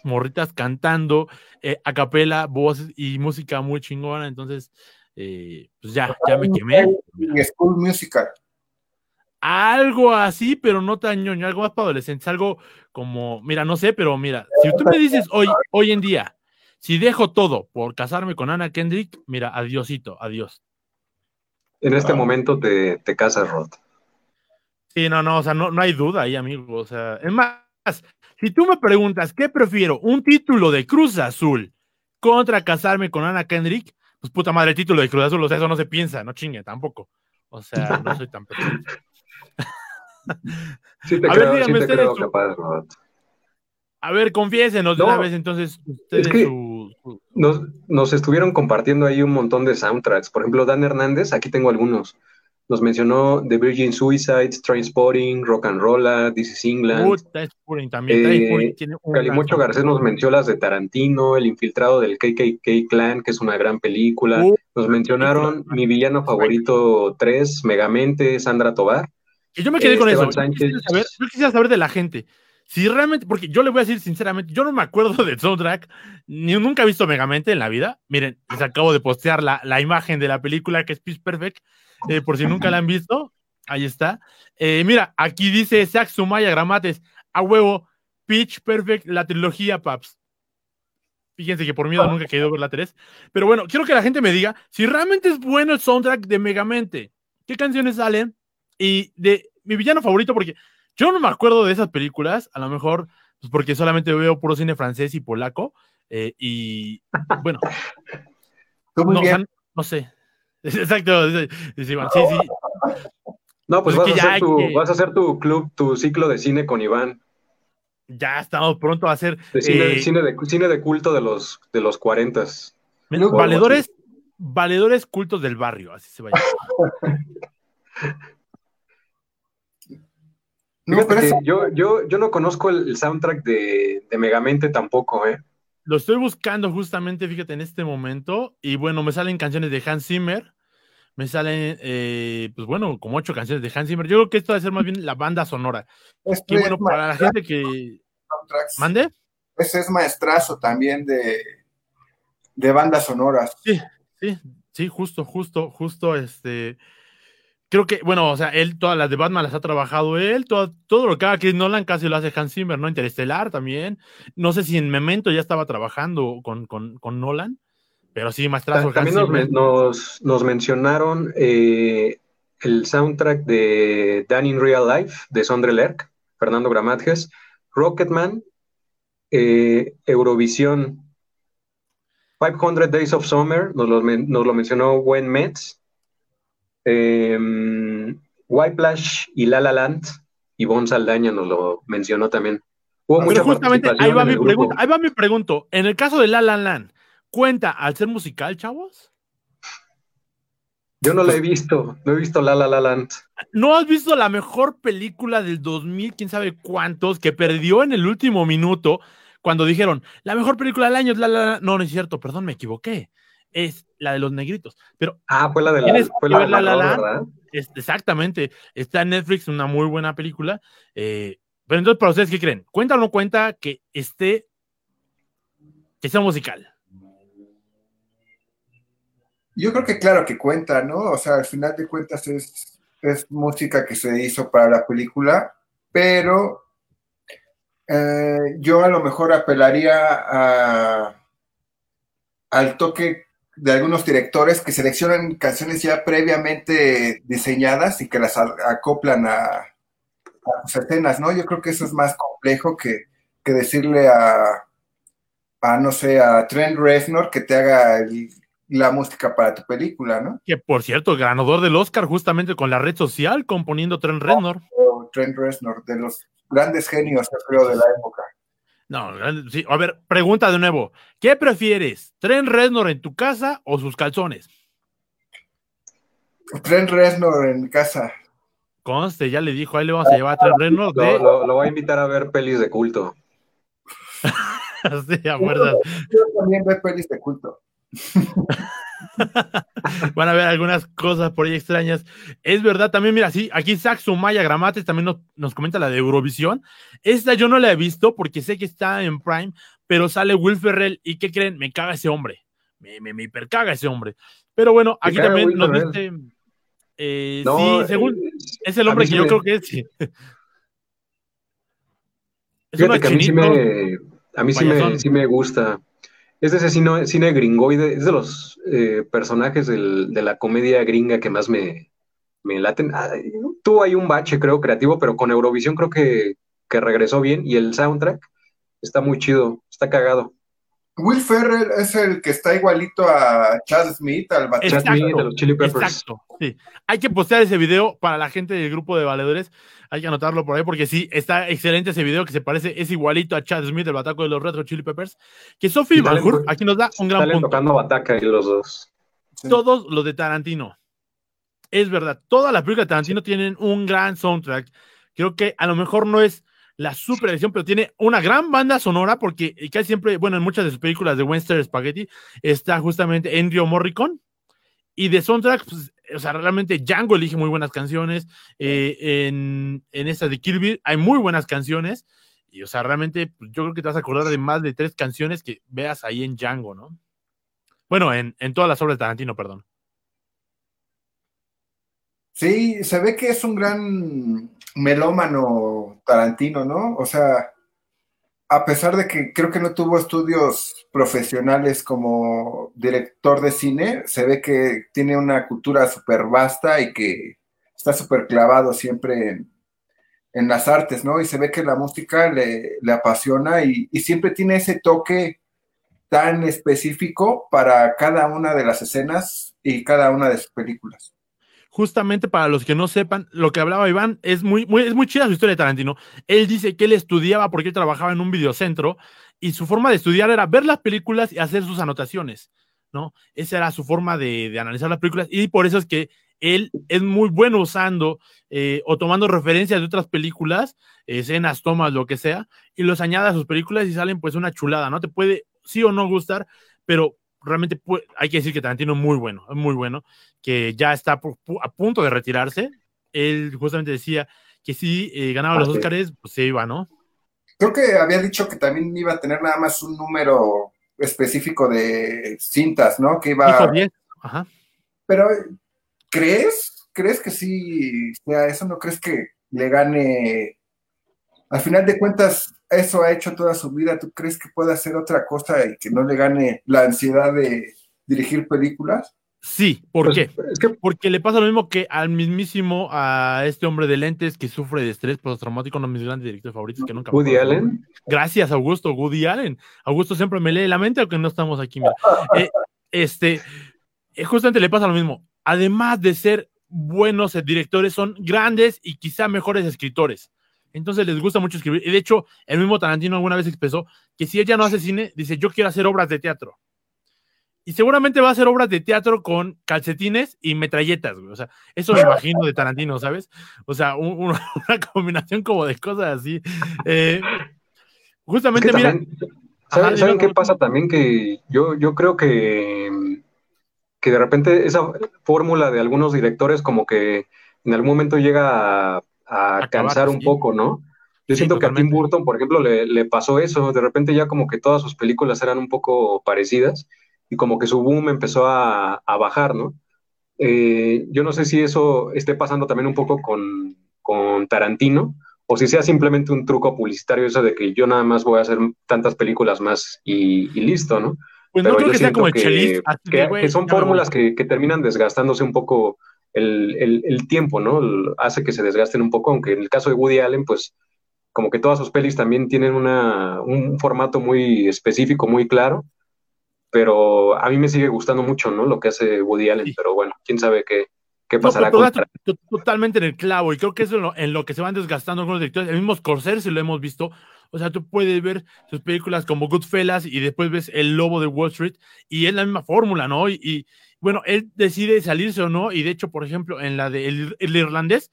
morritas cantando, eh, a capela, voz y música muy chingona, entonces, eh, pues ya, ya me quemé.
School Musical.
Algo así, pero no tan ñoño, algo más para adolescentes, algo como, mira, no sé, pero mira, si tú me dices hoy, hoy en día, si dejo todo por casarme con Ana Kendrick, mira, adiosito, adiós.
En este momento te, te casas, Rod.
Sí, no, no, o sea, no, no hay duda ahí, amigo. O sea, es más, si tú me preguntas qué prefiero, un título de Cruz Azul contra casarme con Ana Kendrick, pues puta madre, el título de Cruz Azul, o sea, eso no se piensa, no chingue, tampoco. O sea, no soy tan pequeño.
Sí te a creo, ver, sí te creo capaz,
A ver, confiésenos de una vez entonces ustedes
Nos, nos, estuvieron compartiendo ahí un montón de soundtracks. Por ejemplo, Dan Hernández, aquí tengo algunos. Nos mencionó The Virgin Suicides, Transporting, Rock and Rolla, This is England.
también. Eh,
Calimocho Garcés nos mencionó las de Tarantino, El infiltrado del KKK Clan, que es una gran película. nos mencionaron mi villano favorito 3, Megamente, Sandra Tobar.
Y yo me quedé con eso. Yo quisiera, saber, de la gente. Si realmente, porque yo le voy a decir sinceramente, yo no me acuerdo de soundtrack, ni nunca he visto Megamente en la vida. Miren, les acabo de postear la, la imagen de la película que es Pitch Perfect, eh, por si nunca la han visto. Ahí está. Eh, mira, aquí dice Zach Sumaya Gramates, a huevo, Pitch Perfect, la trilogía, paps. Fíjense que por miedo nunca he querido ver la 3. Pero bueno, quiero que la gente me diga si realmente es bueno el soundtrack de Megamente. ¿Qué canciones salen? Y de mi villano favorito, porque yo no me acuerdo de esas películas, a lo mejor pues porque solamente veo puro cine francés y polaco, Eh, y bueno, no, o sea,
bien.
no sé. Exacto. Iván, Sí, sí.
No, pues,
Pues
vas, a hacer tu,
que-
vas a hacer tu club, tu ciclo de cine con Iván.
Ya estamos pronto a hacer
De cine,
eh,
cine, de, cine de culto de los, de los 40.
men-
Luke,
valedores, valedores cultos del barrio, así se va a llamar.
No,
Fíjate
pero eso-
yo, yo, yo no conozco el, el soundtrack de, de Megamente tampoco, ¿eh?
Lo estoy buscando justamente, fíjate, en este momento. Y bueno, me salen canciones de Hans Zimmer. Me salen, eh, pues bueno, como ocho canciones de Hans Zimmer. Yo creo que esto va a ser más bien la banda sonora.
esto
Que
es
bueno, para la gente que. ¿Mande?
Ese es maestrazo también de, de bandas sonoras.
Sí, sí, sí, justo, justo, justo, este. Creo que, bueno, o sea, él, todas las de Batman las ha trabajado él, todo, todo lo que haga Chris Nolan casi lo hace Hans Zimmer, ¿no? Interestelar también. No sé si en Memento ya estaba trabajando con, con, con Nolan, pero sí, maestrazo Hans
También nos,
Zimmer.
men- nos, nos mencionaron eh, el soundtrack de Dan in Real Life de Sondre Lerck, Fernando Gramatges, Rocketman, eh, Eurovisión, 500 Days of Summer, nos lo, nos lo mencionó Gwen Metz, eh, Whiplash y La La Land, Ivonne Saldaña nos lo mencionó también. Hubo
Pero
mucha
justamente ahí va mi pregunta, ahí va mi pregunta. En el caso de La La Land, ¿cuenta al ser musical, chavos?
Yo no la he visto, no he visto La La La Land.
¿No has visto la mejor película del 2000, quién sabe cuántos, que perdió en el último minuto cuando dijeron, la mejor película del año es La La Land? No, no es cierto, perdón, me equivoqué. Es la de los negritos. Pero
Ah, fue la de la, fue la
La La exactamente, está en Netflix, una muy buena película. eh, pero entonces, para ustedes, ¿qué creen? ¿Cuenta o no cuenta que esté, que sea musical?
Yo creo que claro que cuenta, ¿no? O sea, al final de cuentas es, es música que se hizo para la película, pero eh, yo a lo mejor apelaría a, al toque de algunos directores que seleccionan canciones ya previamente diseñadas y que las acoplan a, a sus escenas, ¿no? Yo creo que eso es más complejo que, que decirle a, a, no sé, a Trent Reznor que te haga el- la música para tu película, ¿no?
Que por cierto, ganador del Oscar justamente con la red social, componiendo Trent Reznor.
Trent Reznor, de los grandes genios, creo, de la época.
No, sí. A ver, pregunta de nuevo. ¿Qué prefieres? ¿Trent Reznor en tu casa o sus calzones?
Trent Reznor en casa.
Conste, ya le dijo, ahí le vamos a llevar a Trent Reznor
Lo,
de...
lo- lo voy a invitar a ver pelis de culto.
Sí, a fuerzas.
Yo también veo pelis de culto.
Van a ver algunas cosas por ahí extrañas. Es verdad, también, mira, sí, aquí Zach Sumaya Gramates también nos, nos comenta la de Eurovisión. Esta yo no la he visto porque sé que está en Prime, pero sale Will Ferrell y ¿qué creen? Me caga ese hombre. Me, me, me hipercaga ese hombre. Pero bueno,
¿Te
aquí también
Will
nos
Ferrell?
dice. eh,
No,
sí, según.
eh,
Es el hombre que
sí
yo
me-
creo que es. sí. Es
Fíjate que a mí sí me, a mí sí me gusta. Es de ese cine, gringoide, es de los eh, personajes de la comedia gringa que más me, me laten. Ah, tuvo ahí un bache, creo, creativo, pero con Eurovisión creo que, que regresó bien y el soundtrack está muy chido, está cagado.
Will Ferrell es el que está igualito a Chad Smith, al
Chad Smith de los Chili Peppers.
Exacto, sí. Hay que postear ese video para la gente del grupo de valedores. Hay que anotarlo por ahí porque sí, está excelente ese video que se parece, es igualito a Chad Smith, el bataco de los Retro Chili Peppers. Que Sophie
to-
aquí nos da un gran punto.
tocando bataca y los dos.
Sí.
Todos los de Tarantino. Es verdad, todas las películas de Tarantino tienen un gran soundtrack. Creo que a lo mejor no es la super edición, pero tiene una gran banda sonora porque casi siempre, bueno, en muchas de sus películas de Western Spaghetti está justamente Ennio Morricone. Y de soundtrack, pues, o sea, realmente Django elige muy buenas canciones. eh, en, en esta de Bill hay muy buenas canciones. Y, o sea, realmente pues, yo creo que te vas a acordar de más de tres canciones que veas ahí en Django, ¿no? Bueno, en, en todas las obras de Tarantino, perdón.
Sí, se ve que es un gran melómano Tarantino, ¿no? O sea, a pesar de que creo que no tuvo estudios profesionales como director de cine, se ve que tiene una cultura súper vasta y que está súper clavado siempre en, las artes, ¿no? Y se ve que la música le, apasiona y siempre tiene ese toque tan específico para cada una de las escenas y cada una de sus películas.
Justamente para los que no sepan, lo que hablaba Iván es muy, muy, es muy chida su historia de Tarantino. Él dice que él estudiaba porque él trabajaba en un videocentro y su forma de estudiar era ver las películas y hacer sus anotaciones, ¿no? Esa era su forma de, de analizar las películas y por eso es que él es muy bueno usando eh, o tomando referencias de otras películas, escenas, tomas, lo que sea, y los añade a sus películas y salen pues una chulada, ¿no? Te puede sí o no gustar, pero realmente hay que decir que Tarantino es muy bueno, es muy bueno, que ya está a punto de retirarse. Él justamente decía que si eh, ganaba los Oscars, pues se iba, ¿no?
Creo que había dicho que también iba a tener nada más un número específico de cintas, ¿no? Que iba... Ajá. Pero, ¿crees? ¿Crees que sí sea eso? ¿No crees que le gane? Al final de cuentas, eso ha hecho toda su vida, ¿tú crees que puede hacer otra cosa y que no le gane la ansiedad de dirigir películas?
Sí, ¿por pues, qué? Porque le pasa lo mismo que al mismísimo a este hombre de lentes que sufre de estrés postraumático, uno de mis grandes directores favoritos que nunca.
Woody Allen.
Gracias, Augusto, Woody Allen. Augusto siempre me lee la mente, aunque no estamos aquí. Eh, este, eh, justamente le pasa lo mismo. Además de ser buenos directores, son grandes y quizá mejores escritores. Entonces les gusta mucho escribir. Y de hecho, el mismo Tarantino alguna vez expresó que si ella no hace cine, dice, yo quiero hacer obras de teatro. Y seguramente va a hacer obras de teatro con calcetines y metralletas, güey. O sea, eso me imagino de Tarantino, ¿sabes? O sea, una combinación como de cosas así. Eh, justamente, mira.
¿Saben, qué pasa también? Que yo, yo creo que, que de repente esa fórmula de algunos directores como que en algún momento llega a a cansar un poco, ¿no? Yo siento que a Tim Burton, por ejemplo, le, pasó eso. De repente ya como que todas sus películas eran un poco parecidas y como que su boom empezó a, bajar, ¿no? Eh, yo no sé si eso esté pasando también un poco con, Tarantino o si sea simplemente un truco publicitario eso de que yo nada más voy a hacer tantas películas más y, listo, ¿no?
Pues no creo que sea como el
que, que, son fórmulas que, que terminan desgastándose un poco el, tiempo, ¿no? Hace que se desgasten un poco, aunque en el caso de Woody Allen, pues como que todas sus pelis también tienen una, un formato muy específico, muy claro, pero a mí me sigue gustando mucho, ¿no? Lo que hace Woody Allen, pero bueno, quién sabe qué, qué pasará con
Totalmente en el clavo, y creo que eso es en lo, que se van desgastando algunos directores, el mismo Scorsese lo hemos visto, o sea, tú puedes ver sus películas como Goodfellas y después ves El Lobo de Wall Street y es la misma fórmula, ¿no? y, bueno, él decide salirse o no, y de hecho, por ejemplo, en la de el, irlandés,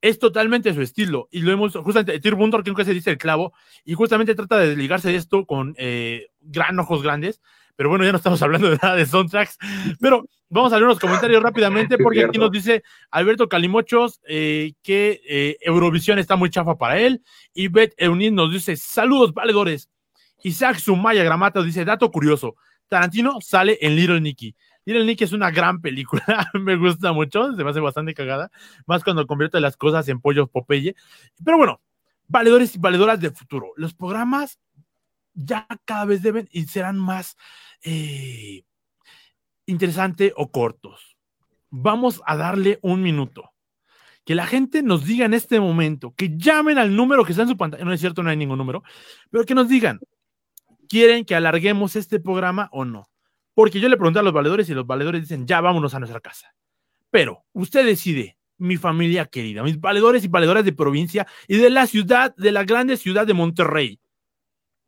es totalmente su estilo. Y lo hemos, justamente, Tir Buntor creo que se dice el clavo, y justamente trata de desligarse de esto con eh, gran ojos grandes. Pero bueno, ya no estamos hablando de nada de soundtracks. Pero vamos a leer unos comentarios rápidamente, porque aquí nos dice Alberto Calimochos eh, que eh, Eurovisión está muy chafa para él. Y Beth Eunice nos dice: Saludos, valedores. Isaac Sumaya Gramata dice: Dato curioso: Tarantino sale en Little Nicky. Little Nick es una gran película, me gusta mucho, se me hace bastante cagada, más cuando convierte las cosas en pollos Popeye. Pero bueno, valedores y valedoras del futuro. Los programas ya cada vez deben y serán más eh, interesantes o cortos. Vamos a darle un minuto. Que la gente nos diga en este momento, que llamen al número que está en su pantalla. No es cierto, no hay ningún número, pero que nos digan, ¿quieren que alarguemos este programa o no? Porque yo le pregunté a los valedores y los valedores dicen, ya vámonos a nuestra casa. Pero usted decide, mi familia querida, mis valedores y valedoras de provincia y de la ciudad, de la grande ciudad de Monterrey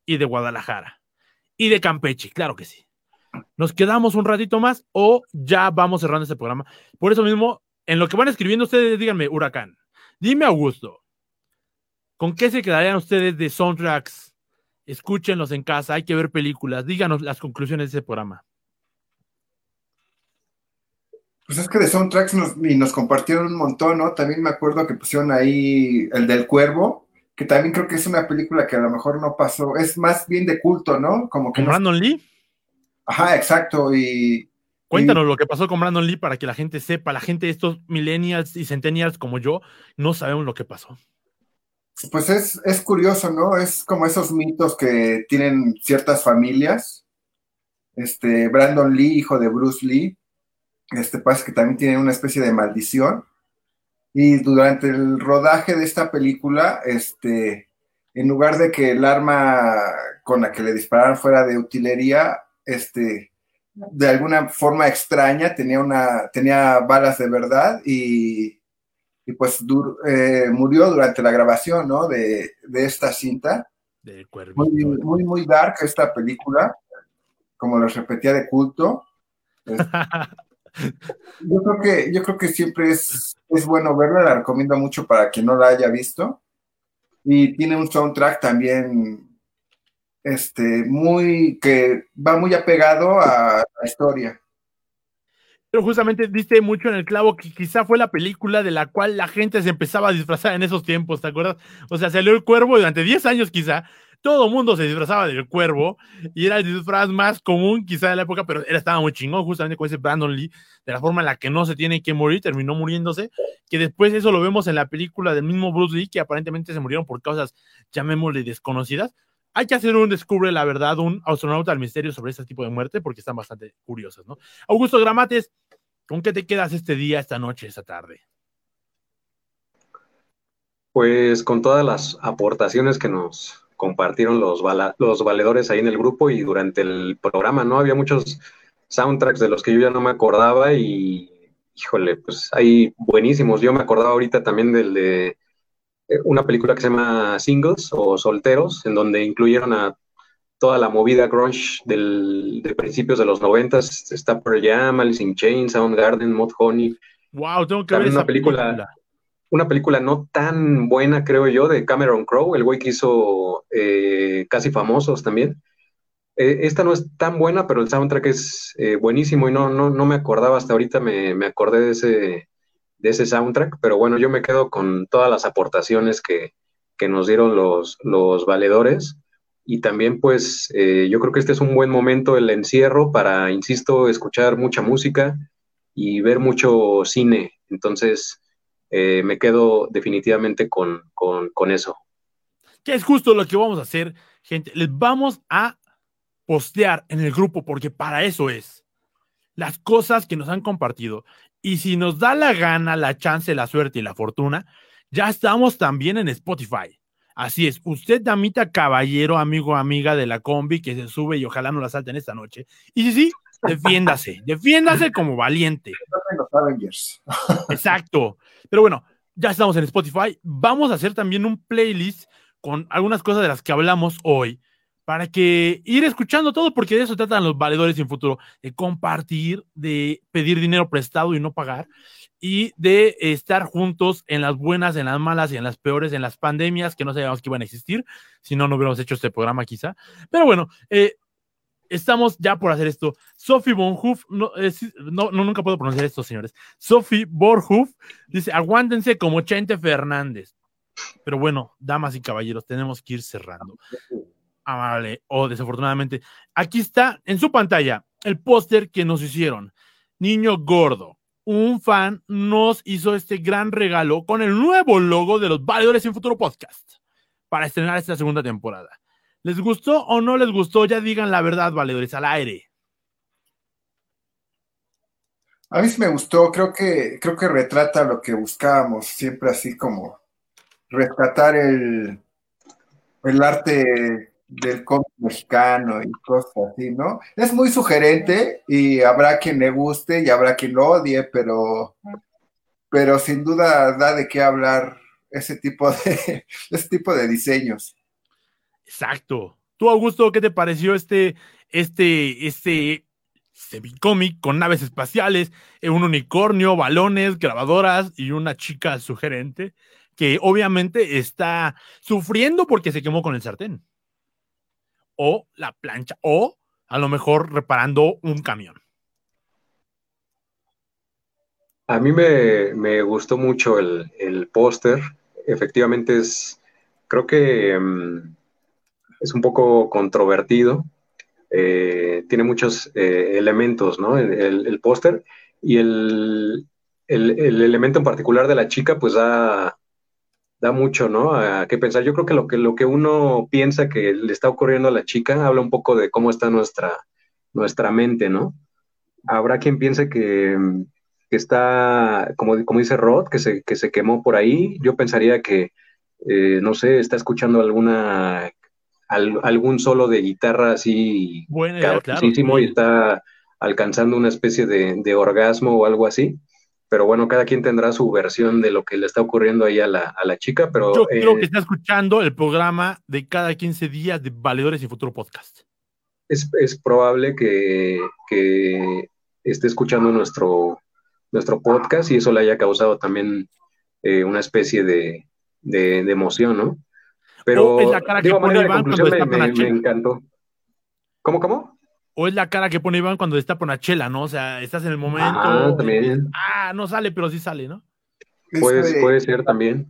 y de Guadalajara y de Campeche, claro que sí. Nos quedamos un ratito más o ya vamos cerrando este programa. Por eso mismo, en lo que van escribiendo ustedes, díganme, Huracán, dime Augusto, ¿con qué se quedarían ustedes de soundtracks? Escúchenlos en casa, hay que ver películas, díganos las conclusiones de ese programa.
Pues es que de soundtracks nos, y nos compartieron un montón, ¿no? También me acuerdo que pusieron ahí el del cuervo, que también creo que es una película que a lo mejor no pasó, es más bien de culto, ¿no? Como que
¿Con Brandon Lee?
Ajá, exacto, y...
Cuéntanos lo que pasó con Brandon Lee para que la gente sepa, la gente de estos millennials y centennials como yo, no sabemos lo que pasó.
Pues es, es curioso, ¿no? Es como esos mitos que tienen ciertas familias. Este, Brandon Lee, hijo de Bruce Lee, este pasa que también tiene una especie de maldición. Y durante el rodaje de esta película, este, en lugar de que el arma con la que le dispararan fuera de utilería, este, de alguna forma extraña, tenía, una, tenía balas de verdad y, pues eh, murió durante la grabación ¿no? de, esta cinta. muy, muy, muy dark esta película, como les repetía, de culto. yo, creo que, yo creo que siempre es, es bueno verla, la recomiendo mucho para quien no la haya visto. Y tiene un soundtrack también este, muy, que va muy apegado a la historia.
Pero justamente diste mucho en el clavo que quizá fue la película de la cual la gente se empezaba a disfrazar en esos tiempos, ¿te acuerdas? O sea, salió el cuervo durante 10 años quizá todo el mundo se disfrazaba del cuervo y era el disfraz más común quizá de la época, pero estaba muy chingón justamente con ese Brandon Lee, de la forma en la que no se tiene que morir, terminó muriéndose, que después eso lo vemos en la película del mismo Bruce Lee, que aparentemente se murieron por causas, llamémosle, desconocidas. Hay que hacer un descubre la verdad, un astronauta al misterio sobre este tipo de muerte, porque están bastante curiosas, ¿no? Augusto Gramates, ¿con qué te quedas este día, esta noche, esta tarde?
Pues con todas las aportaciones que nos compartieron los, los valedores ahí en el grupo y durante el programa, ¿no? Había muchos soundtracks de los que yo ya no me acordaba y, híjole, pues hay buenísimos. Yo me acordaba ahorita también del de eh, una película que se llama Singles o Solteros, en donde incluyeron a toda la movida grunge del, de principios de los noventas. Está Pearl Jam, Alice in Chains, Soundgarden, Mod Honey.
Wow, tengo que ver esa película
una película no tan buena, creo yo, de Cameron Crowe, el güey que hizo eh, Casi Famosos también. Eh, esta no es tan buena, pero el soundtrack es eh, buenísimo y no, no, no, me acordaba hasta ahorita, me, me, acordé de ese, de ese soundtrack, pero bueno, yo me quedo con todas las aportaciones que, que nos dieron los, los valedores. Y también, pues, yo creo que este es un buen momento, el encierro, para, insisto, escuchar mucha música y ver mucho cine. Entonces, eh, me quedo definitivamente con, con, eso.
Que es justo lo que vamos a hacer, gente. Les vamos a postear en el grupo porque para eso es las cosas que nos han compartido. Y si nos da la gana, la chance, la suerte y la fortuna, ya estamos también en Spotify. Así es, usted, damita caballero, amigo, amiga de la combi que se sube y ojalá no la salten esta noche. Y sí, sí, defiéndase, defiéndase como valiente. Exacto. Pero bueno, ya estamos en Spotify. Vamos a hacer también un playlist con algunas cosas de las que hablamos hoy para que ir escuchando todo, porque de eso tratan los valedores en futuro, de compartir, de pedir dinero prestado y no pagar, y de estar juntos en las buenas, en las malas y en las peores, en las pandemias que no sabíamos que iban a existir, si no, no hubiéramos hecho este programa quizá. Pero bueno, eh, estamos ya por hacer esto. Sophie Bonhoff, no, no, nunca puedo pronunciar esto, señores. Sophie Borhoff dice: aguántense como Chente Fernández. Pero bueno, damas y caballeros, tenemos que ir cerrando. Amable, o desafortunadamente. Aquí está en su pantalla el póster que nos hicieron. Niño gordo. Un fan nos hizo este gran regalo con el nuevo logo de los Valedores en Futuro Podcast para estrenar esta segunda temporada. ¿Les gustó o no les gustó? Ya digan la verdad, valedores, al aire.
A mí sí me gustó, creo que, creo que retrata lo que buscábamos, siempre así como rescatar el, el arte del cómic mexicano y cosas así, ¿no? Es muy sugerente y habrá quien le guste y habrá quien lo odie, pero, pero sin duda da de qué hablar ese tipo de, ese tipo de diseños.
Exacto. Tú, Augusto, ¿qué te pareció este, este, este semicómic con naves espaciales, eh, un unicornio, balones, grabadoras y una chica sugerente que obviamente está sufriendo porque se quemó con el sartén? O la plancha, o a lo mejor reparando un camión.
A mí me, gustó mucho el, póster. Efectivamente es, creo que... Mm, es un poco controvertido, eh, tiene muchos eh, elementos, ¿no? El, póster y el, elemento en particular de la chica, pues da, da mucho, ¿no? A qué pensar. Yo creo que lo, que lo que uno piensa que le está ocurriendo a la chica habla un poco de cómo está nuestra, nuestra mente, ¿no? Habrá quien piense que, está, como, como dice Rod, que se, que se quemó por ahí. Yo pensaría que eh, no sé, está escuchando alguna algún solo de guitarra así
bueno,
y está alcanzando una especie de, orgasmo o algo así. Pero bueno, cada quien tendrá su versión de lo que le está ocurriendo ahí a la, chica. Pero,
Yo creo que está escuchando el programa de cada 15 días de Valedores y Futuro Podcast.
Es, probable que, esté escuchando nuestro, nuestro podcast y eso le haya causado también eh, una especie de, de, emoción, ¿no? Pero
o es la cara que pone Iván cuando está
me, me, encantó. ¿Cómo, cómo?
O es la cara que pone Iván cuando está por chela, ¿no? O sea, estás en el momento.
Ah, también.
ah, no sale, pero sí sale, ¿no?
Puede, este puede ser también.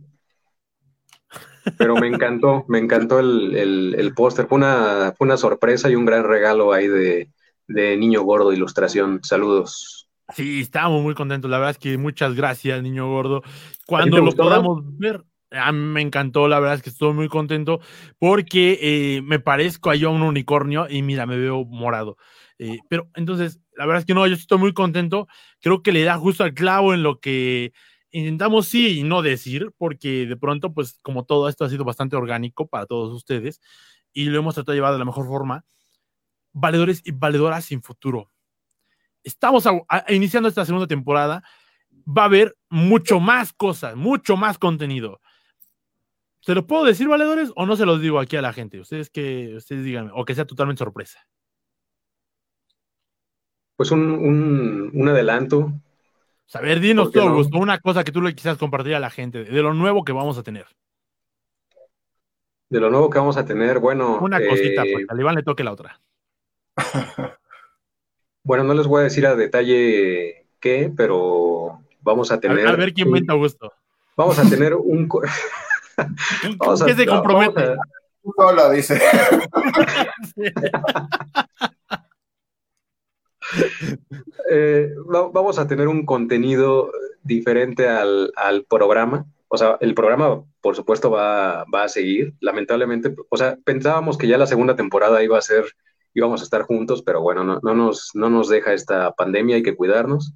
Pero me encantó, me encantó el, el, póster. Fue una, fue una sorpresa y un gran regalo ahí de, de Niño Gordo Ilustración. Saludos.
Sí, estábamos muy contentos. La verdad es que muchas gracias, Niño Gordo. Cuando lo podamos ver, me encantó, la verdad es que estoy muy contento porque eh, me parezco a yo a un unicornio y mira, me veo morado. Eh, pero entonces, la verdad es que no, yo estoy muy contento. Creo que le da justo al clavo en lo que intentamos sí y no decir, porque de pronto, pues como todo esto ha sido bastante orgánico para todos ustedes y lo hemos tratado de llevar de la mejor forma, valedores y valedoras sin futuro. Estamos iniciando esta segunda temporada, va a haber mucho más cosas, mucho más contenido. ¿Se lo puedo decir, valedores, o no se los digo aquí a la gente? Ustedes que ustedes díganme, o que sea totalmente sorpresa.
Pues un, un, adelanto.
a ver, dinos todo, no? una cosa que tú le quisieras compartir a la gente, de lo nuevo que vamos a tener.
De lo nuevo que vamos a tener, bueno.
Una cosita, pues, al Iván le toque la otra.
bueno, no les voy a decir a detalle qué, pero vamos a tener.
A, ver quién venta gusto.
Vamos a tener un.
¿Qué se compromete?
Solo, dice.
Eh, vamos a tener un contenido diferente al, programa. O sea, el programa, por supuesto, va, a seguir. Lamentablemente, o sea, pensábamos que ya la segunda temporada iba a ser, íbamos a estar juntos, pero bueno, no, no, nos, no nos deja esta pandemia, hay que cuidarnos.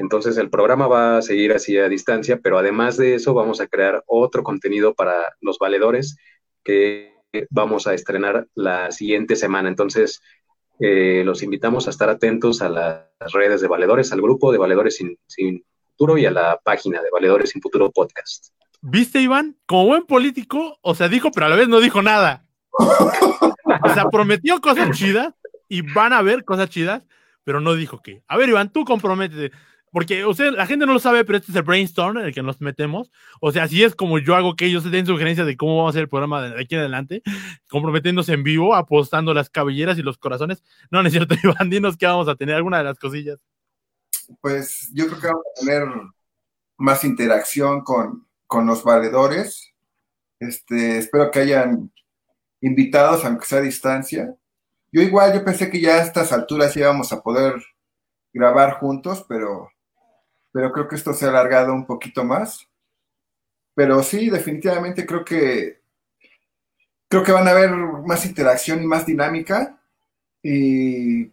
Entonces el programa va a seguir así a distancia, pero además de eso vamos a crear otro contenido para los valedores que vamos a estrenar la siguiente semana. Entonces eh, los invitamos a estar atentos a las redes de valedores, al grupo de Valedores sin, Futuro y a la página de Valedores sin Futuro Podcast.
¿Viste, Iván? Como buen político, o sea, dijo, pero a la vez no dijo nada. o sea, prometió cosas chidas y van a ver cosas chidas, pero no dijo qué. A ver, Iván, tú comprométete porque usted, la gente no lo sabe, pero este es el brainstorm en el que nos metemos. O sea, así es como yo hago que ellos den sugerencias de cómo vamos a hacer el programa de aquí en adelante, comprometiéndose en vivo, apostando las cabelleras y los corazones. No, no es cierto, Iván, dinos que vamos a tener alguna de las cosillas.
Pues yo creo que vamos a tener más interacción con, con los valedores. Este, espero que hayan invitados, aunque sea a distancia. Yo igual, yo pensé que ya a estas alturas íbamos a poder grabar juntos, pero pero creo que esto se ha alargado un poquito más. Pero sí, definitivamente creo que creo que van a haber más interacción y más dinámica y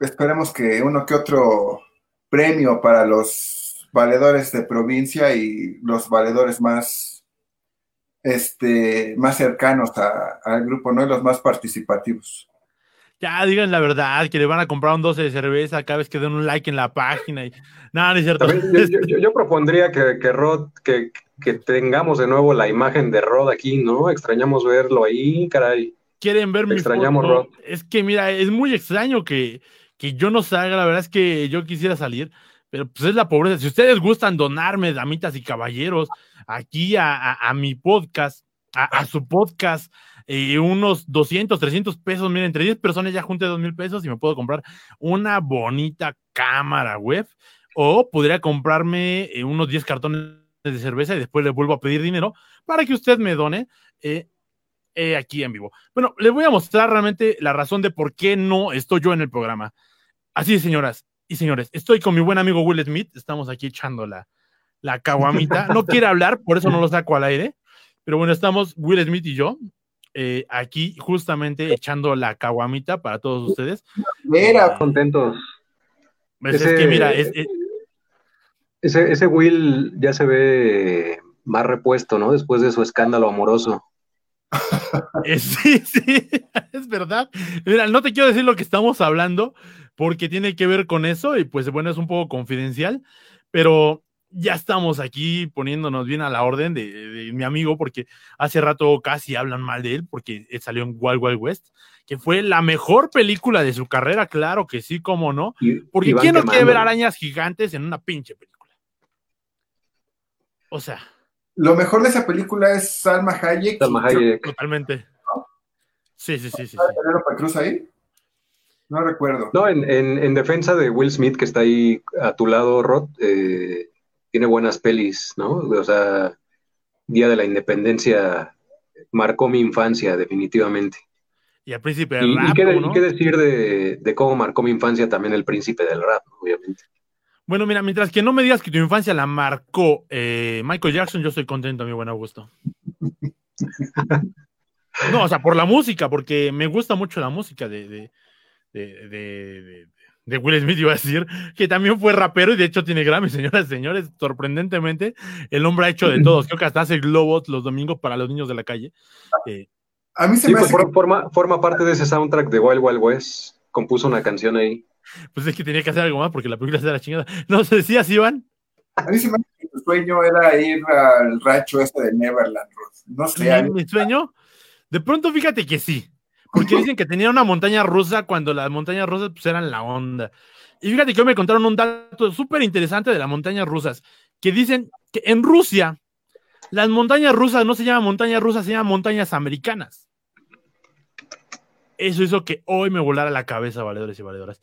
esperemos que uno que otro premio para los valedores de provincia y los valedores más este más cercanos al grupo, ¿no? Y los más participativos.
Ya digan la verdad, que le van a comprar un 12 de cerveza cada vez que den un like en la página. Y... Nada, no es cierto.
yo, propondría que, que Rod, que, tengamos de nuevo la imagen de Rod aquí, ¿no? Extrañamos verlo ahí, caray.
Quieren ver mi
Extrañamos Rod.
Es que mira, es muy extraño que, que yo no salga, la verdad es que yo quisiera salir, pero pues es la pobreza. Si ustedes gustan donarme, damitas y caballeros, aquí a, a, mi podcast, a, a su podcast, y unos 200, 300 pesos. Miren, entre 10 personas ya junté 2 mil pesos y me puedo comprar una bonita cámara web. O podría comprarme eh, unos 10 cartones de cerveza y después le vuelvo a pedir dinero para que usted me done eh, eh, aquí en vivo. Bueno, les voy a mostrar realmente la razón de por qué no estoy yo en el programa. Así, señoras y señores, estoy con mi buen amigo Will Smith. Estamos aquí echando la, la caguamita. No quiere hablar, por eso no lo saco al aire. Pero bueno, estamos Will Smith y yo. Eh, aquí justamente echando la caguamita para todos ustedes.
Mira, eh, contentos.
Pues es que mira,
ese, ese Will ya se ve más repuesto, ¿no? Después de su escándalo amoroso.
Eh, sí, sí, es verdad. Mira, no te quiero decir lo que estamos hablando porque tiene que ver con eso y pues bueno, es un poco confidencial, pero ya estamos aquí poniéndonos bien a la orden de, mi amigo porque hace rato casi hablan mal de él porque salió en Wild Wild West, que fue la mejor película de su carrera, claro que sí, cómo no, porque ¿quién no quiere ver arañas gigantes en una pinche película? O sea...
Lo mejor de esa película es Salma Hayek.
Salma Hayek.
Totalmente. Sí, sí, sí. sí,
Cruz ahí? No recuerdo.
No, en, defensa de Will Smith, que está ahí a tu lado, Rod, eh, tiene buenas pelis, ¿no? O sea, Día de la Independencia marcó mi infancia, definitivamente.
Y el príncipe del
rap. ¿Y qué, decir de, de, cómo marcó mi infancia también el príncipe del rap, obviamente?
Bueno, mira, mientras que no me digas que tu infancia la marcó eh, Michael Jackson, yo estoy contento, mi buen Augusto. No, o sea, por la música, porque me gusta mucho la música de, de, Will Smith, iba a decir, que también fue rapero y de hecho tiene Grammy, señoras y señores. Sorprendentemente, el hombre ha hecho de todos. Creo que hasta hace globos los domingos para los niños de la calle.
Eh, a mí se me pues, forma, forma parte de ese soundtrack de Wild Wild West. Compuso una canción ahí.
Pues es que tenía que hacer algo más porque la película se da la chingada. ¿No se decía, Iván?
A mí se me hace que tu sueño era ir al rancho este de Neverland, No sé.
¿Mi, sueño? De pronto fíjate que sí. Porque dicen que tenía una montaña rusa cuando las montañas rusas pues, eran la onda. Y fíjate que hoy me contaron un dato súper interesante de las montañas rusas. Que dicen que en Rusia las montañas rusas no se llaman montañas rusas, se llaman montañas americanas. Eso hizo que hoy me volara la cabeza, valedores y valedoras.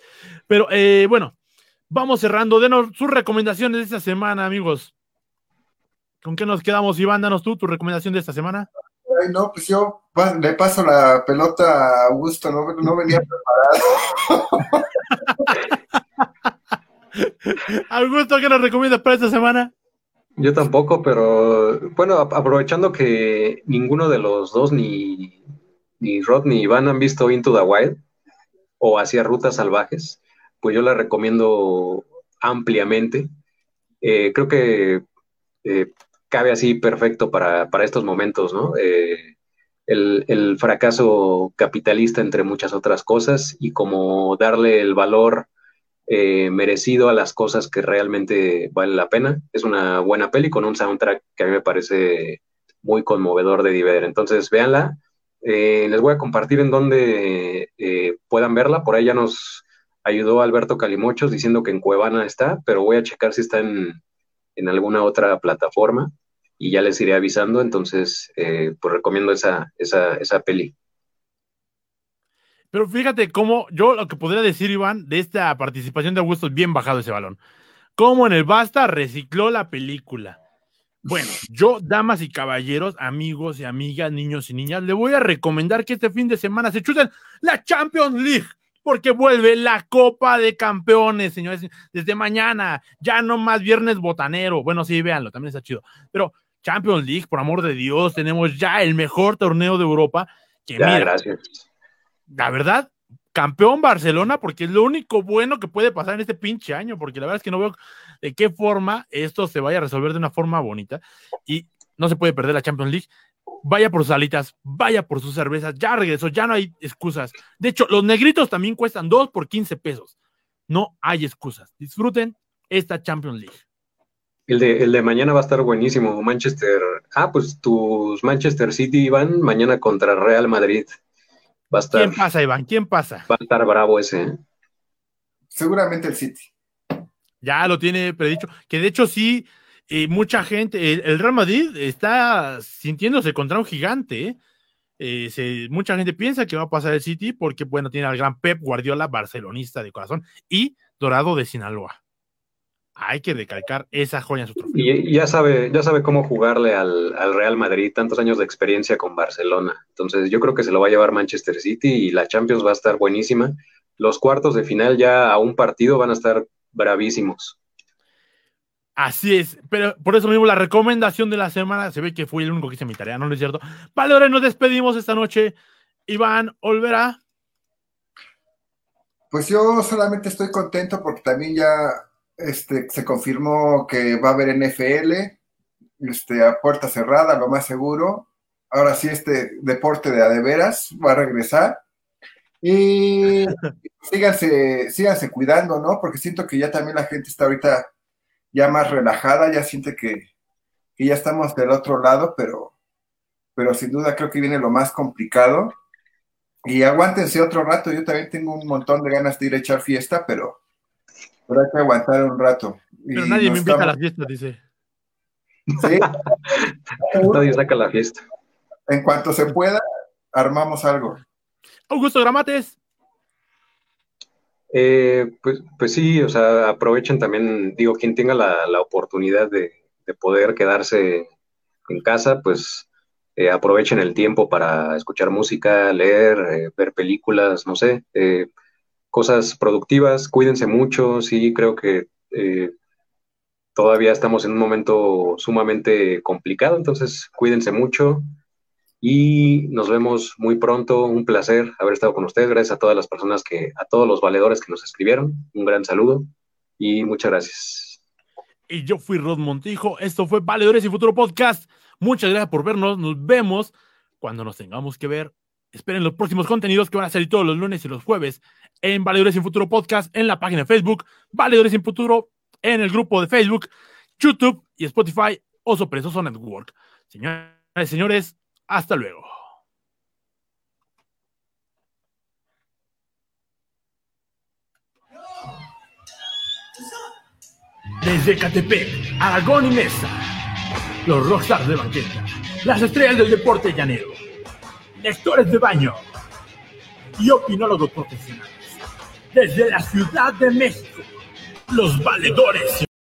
Pero eh, bueno, vamos cerrando. Denos sus recomendaciones de esta semana, amigos. ¿Con qué nos quedamos, Iván? Danos tú tu recomendación de esta semana.
Ay, no, pues yo le paso la pelota a Augusto, no, no venía preparado.
Augusto, ¿qué nos recomiendas para esta semana?
Yo tampoco, pero bueno, aprovechando que ninguno de los dos, ni ni Rod ni Iván han visto Into the Wild o hacia Rutas Salvajes, pues yo la recomiendo ampliamente. Eh, creo que eh, cabe así perfecto para, estos momentos, ¿no? Eh, el, fracaso capitalista entre muchas otras cosas y como darle el valor merecido a las cosas que realmente vale la pena. Es una buena peli con un soundtrack que a mí me parece muy conmovedor de Diver. Entonces, véanla eh, les voy a compartir en donde eh, puedan verla. Por ahí ya nos ayudó Alberto Calimochos diciendo que en Cuevana está, pero voy a checar si está en, alguna otra plataforma y ya les iré avisando. Entonces, eh, pues recomiendo esa, esa, esa peli.
Pero fíjate cómo yo lo que podría decir, Iván, de esta participación de Augusto, bien bajado ese balón. Cómo en el Basta recicló la película bueno, yo, damas y caballeros, amigos y amigas, niños y niñas, le voy a recomendar que este fin de semana se chuten la Champions League, porque vuelve la Copa de Campeones, señores, desde mañana, ya no más viernes botanero. Bueno, sí, véanlo, también está chido. Pero Champions League, por amor de Dios, tenemos ya el mejor torneo de Europa. Que
ya, gracias.
La verdad, campeón Barcelona, porque es lo único bueno que puede pasar en este pinche año, porque la verdad es que no veo de qué forma esto se vaya a resolver de una forma bonita y no se puede perder la Champions League. Vaya por sus alitas, vaya por sus cervezas, ya regresó, ya no hay excusas. De hecho, los negritos también cuestan 2 por 15 pesos. No hay excusas. Disfruten esta Champions League.
El de, el de mañana va a estar buenísimo. Manchester. Ah, pues tus Manchester City van mañana contra Real Madrid.
¿Quién pasa, Iván? ¿Quién pasa?
Va a estar bravo ese. ¿eh?
Seguramente el City.
Ya lo tiene predicho. Que de hecho sí, eh, mucha gente, el, Real Madrid está sintiéndose contra un gigante. ¿eh? mucha gente piensa que va a pasar el City porque, bueno, tiene al gran Pep Guardiola, barcelonista de corazón, y Dorado de Sinaloa hay que decalcar esa joya en su trofeo.
Y, ya sabe, ya sabe cómo jugarle al, Real Madrid, tantos años de experiencia con Barcelona. Entonces yo creo que se lo va a llevar Manchester City y la Champions va a estar buenísima. Los cuartos de final ya a un partido van a estar bravísimos.
Así es, pero por eso mismo la recomendación de la semana, se ve que fui el único que hice mi tarea, ¿no, es cierto? Vale, nos despedimos esta noche. Iván, ¿olverá?
Pues yo solamente estoy contento porque también ya este, se confirmó que va a haber NFL. este, a puerta cerrada, lo más seguro. Ahora sí, este deporte de adeveras va a regresar. Y síganse, síganse cuidando, ¿no? Porque siento que ya también la gente está ahorita ya más relajada, ya siente que, que ya estamos del otro lado, pero, pero sin duda creo que viene lo más complicado. Y aguántense otro rato, yo también tengo un montón de ganas de ir a echar fiesta, pero, pero hay que aguantar un rato.
Pero nadie me invita a la fiesta, dice.
Sí.
nadie saca la fiesta.
En cuanto se pueda, armamos algo.
Augusto Gramates.
Eh, pues, pues sí, o sea, aprovechen también, digo, quien tenga la, la oportunidad de, de, poder quedarse en casa, pues eh, aprovechen el tiempo para escuchar música, leer, eh, ver películas, no sé, eh, cosas productivas, cuídense mucho, sí, creo que todavía estamos en un momento sumamente complicado, entonces cuídense mucho, y nos vemos muy pronto. Un placer haber estado con ustedes. Gracias a todas las personas que, a todos los valedores que nos escribieron. Un gran saludo y muchas gracias.
Y yo fui Rod Montijo. Esto fue Valedores y Futuro Podcast. Muchas gracias por vernos. Nos vemos cuando nos tengamos que ver. Esperen los próximos contenidos que van a salir todos los lunes y los jueves en Valedores y Futuro Podcast, en la página de Facebook, Valedores y Futuro, en el grupo de Facebook, YouTube y Spotify, Oso Presoso Network. Señores señores, hasta luego. Desde Catepec, Aragón y Mesa, los rockstars de banqueta, las estrellas del deporte llanero, lectores de baño y opinólogos profesionales. Desde la Ciudad de México, los valedores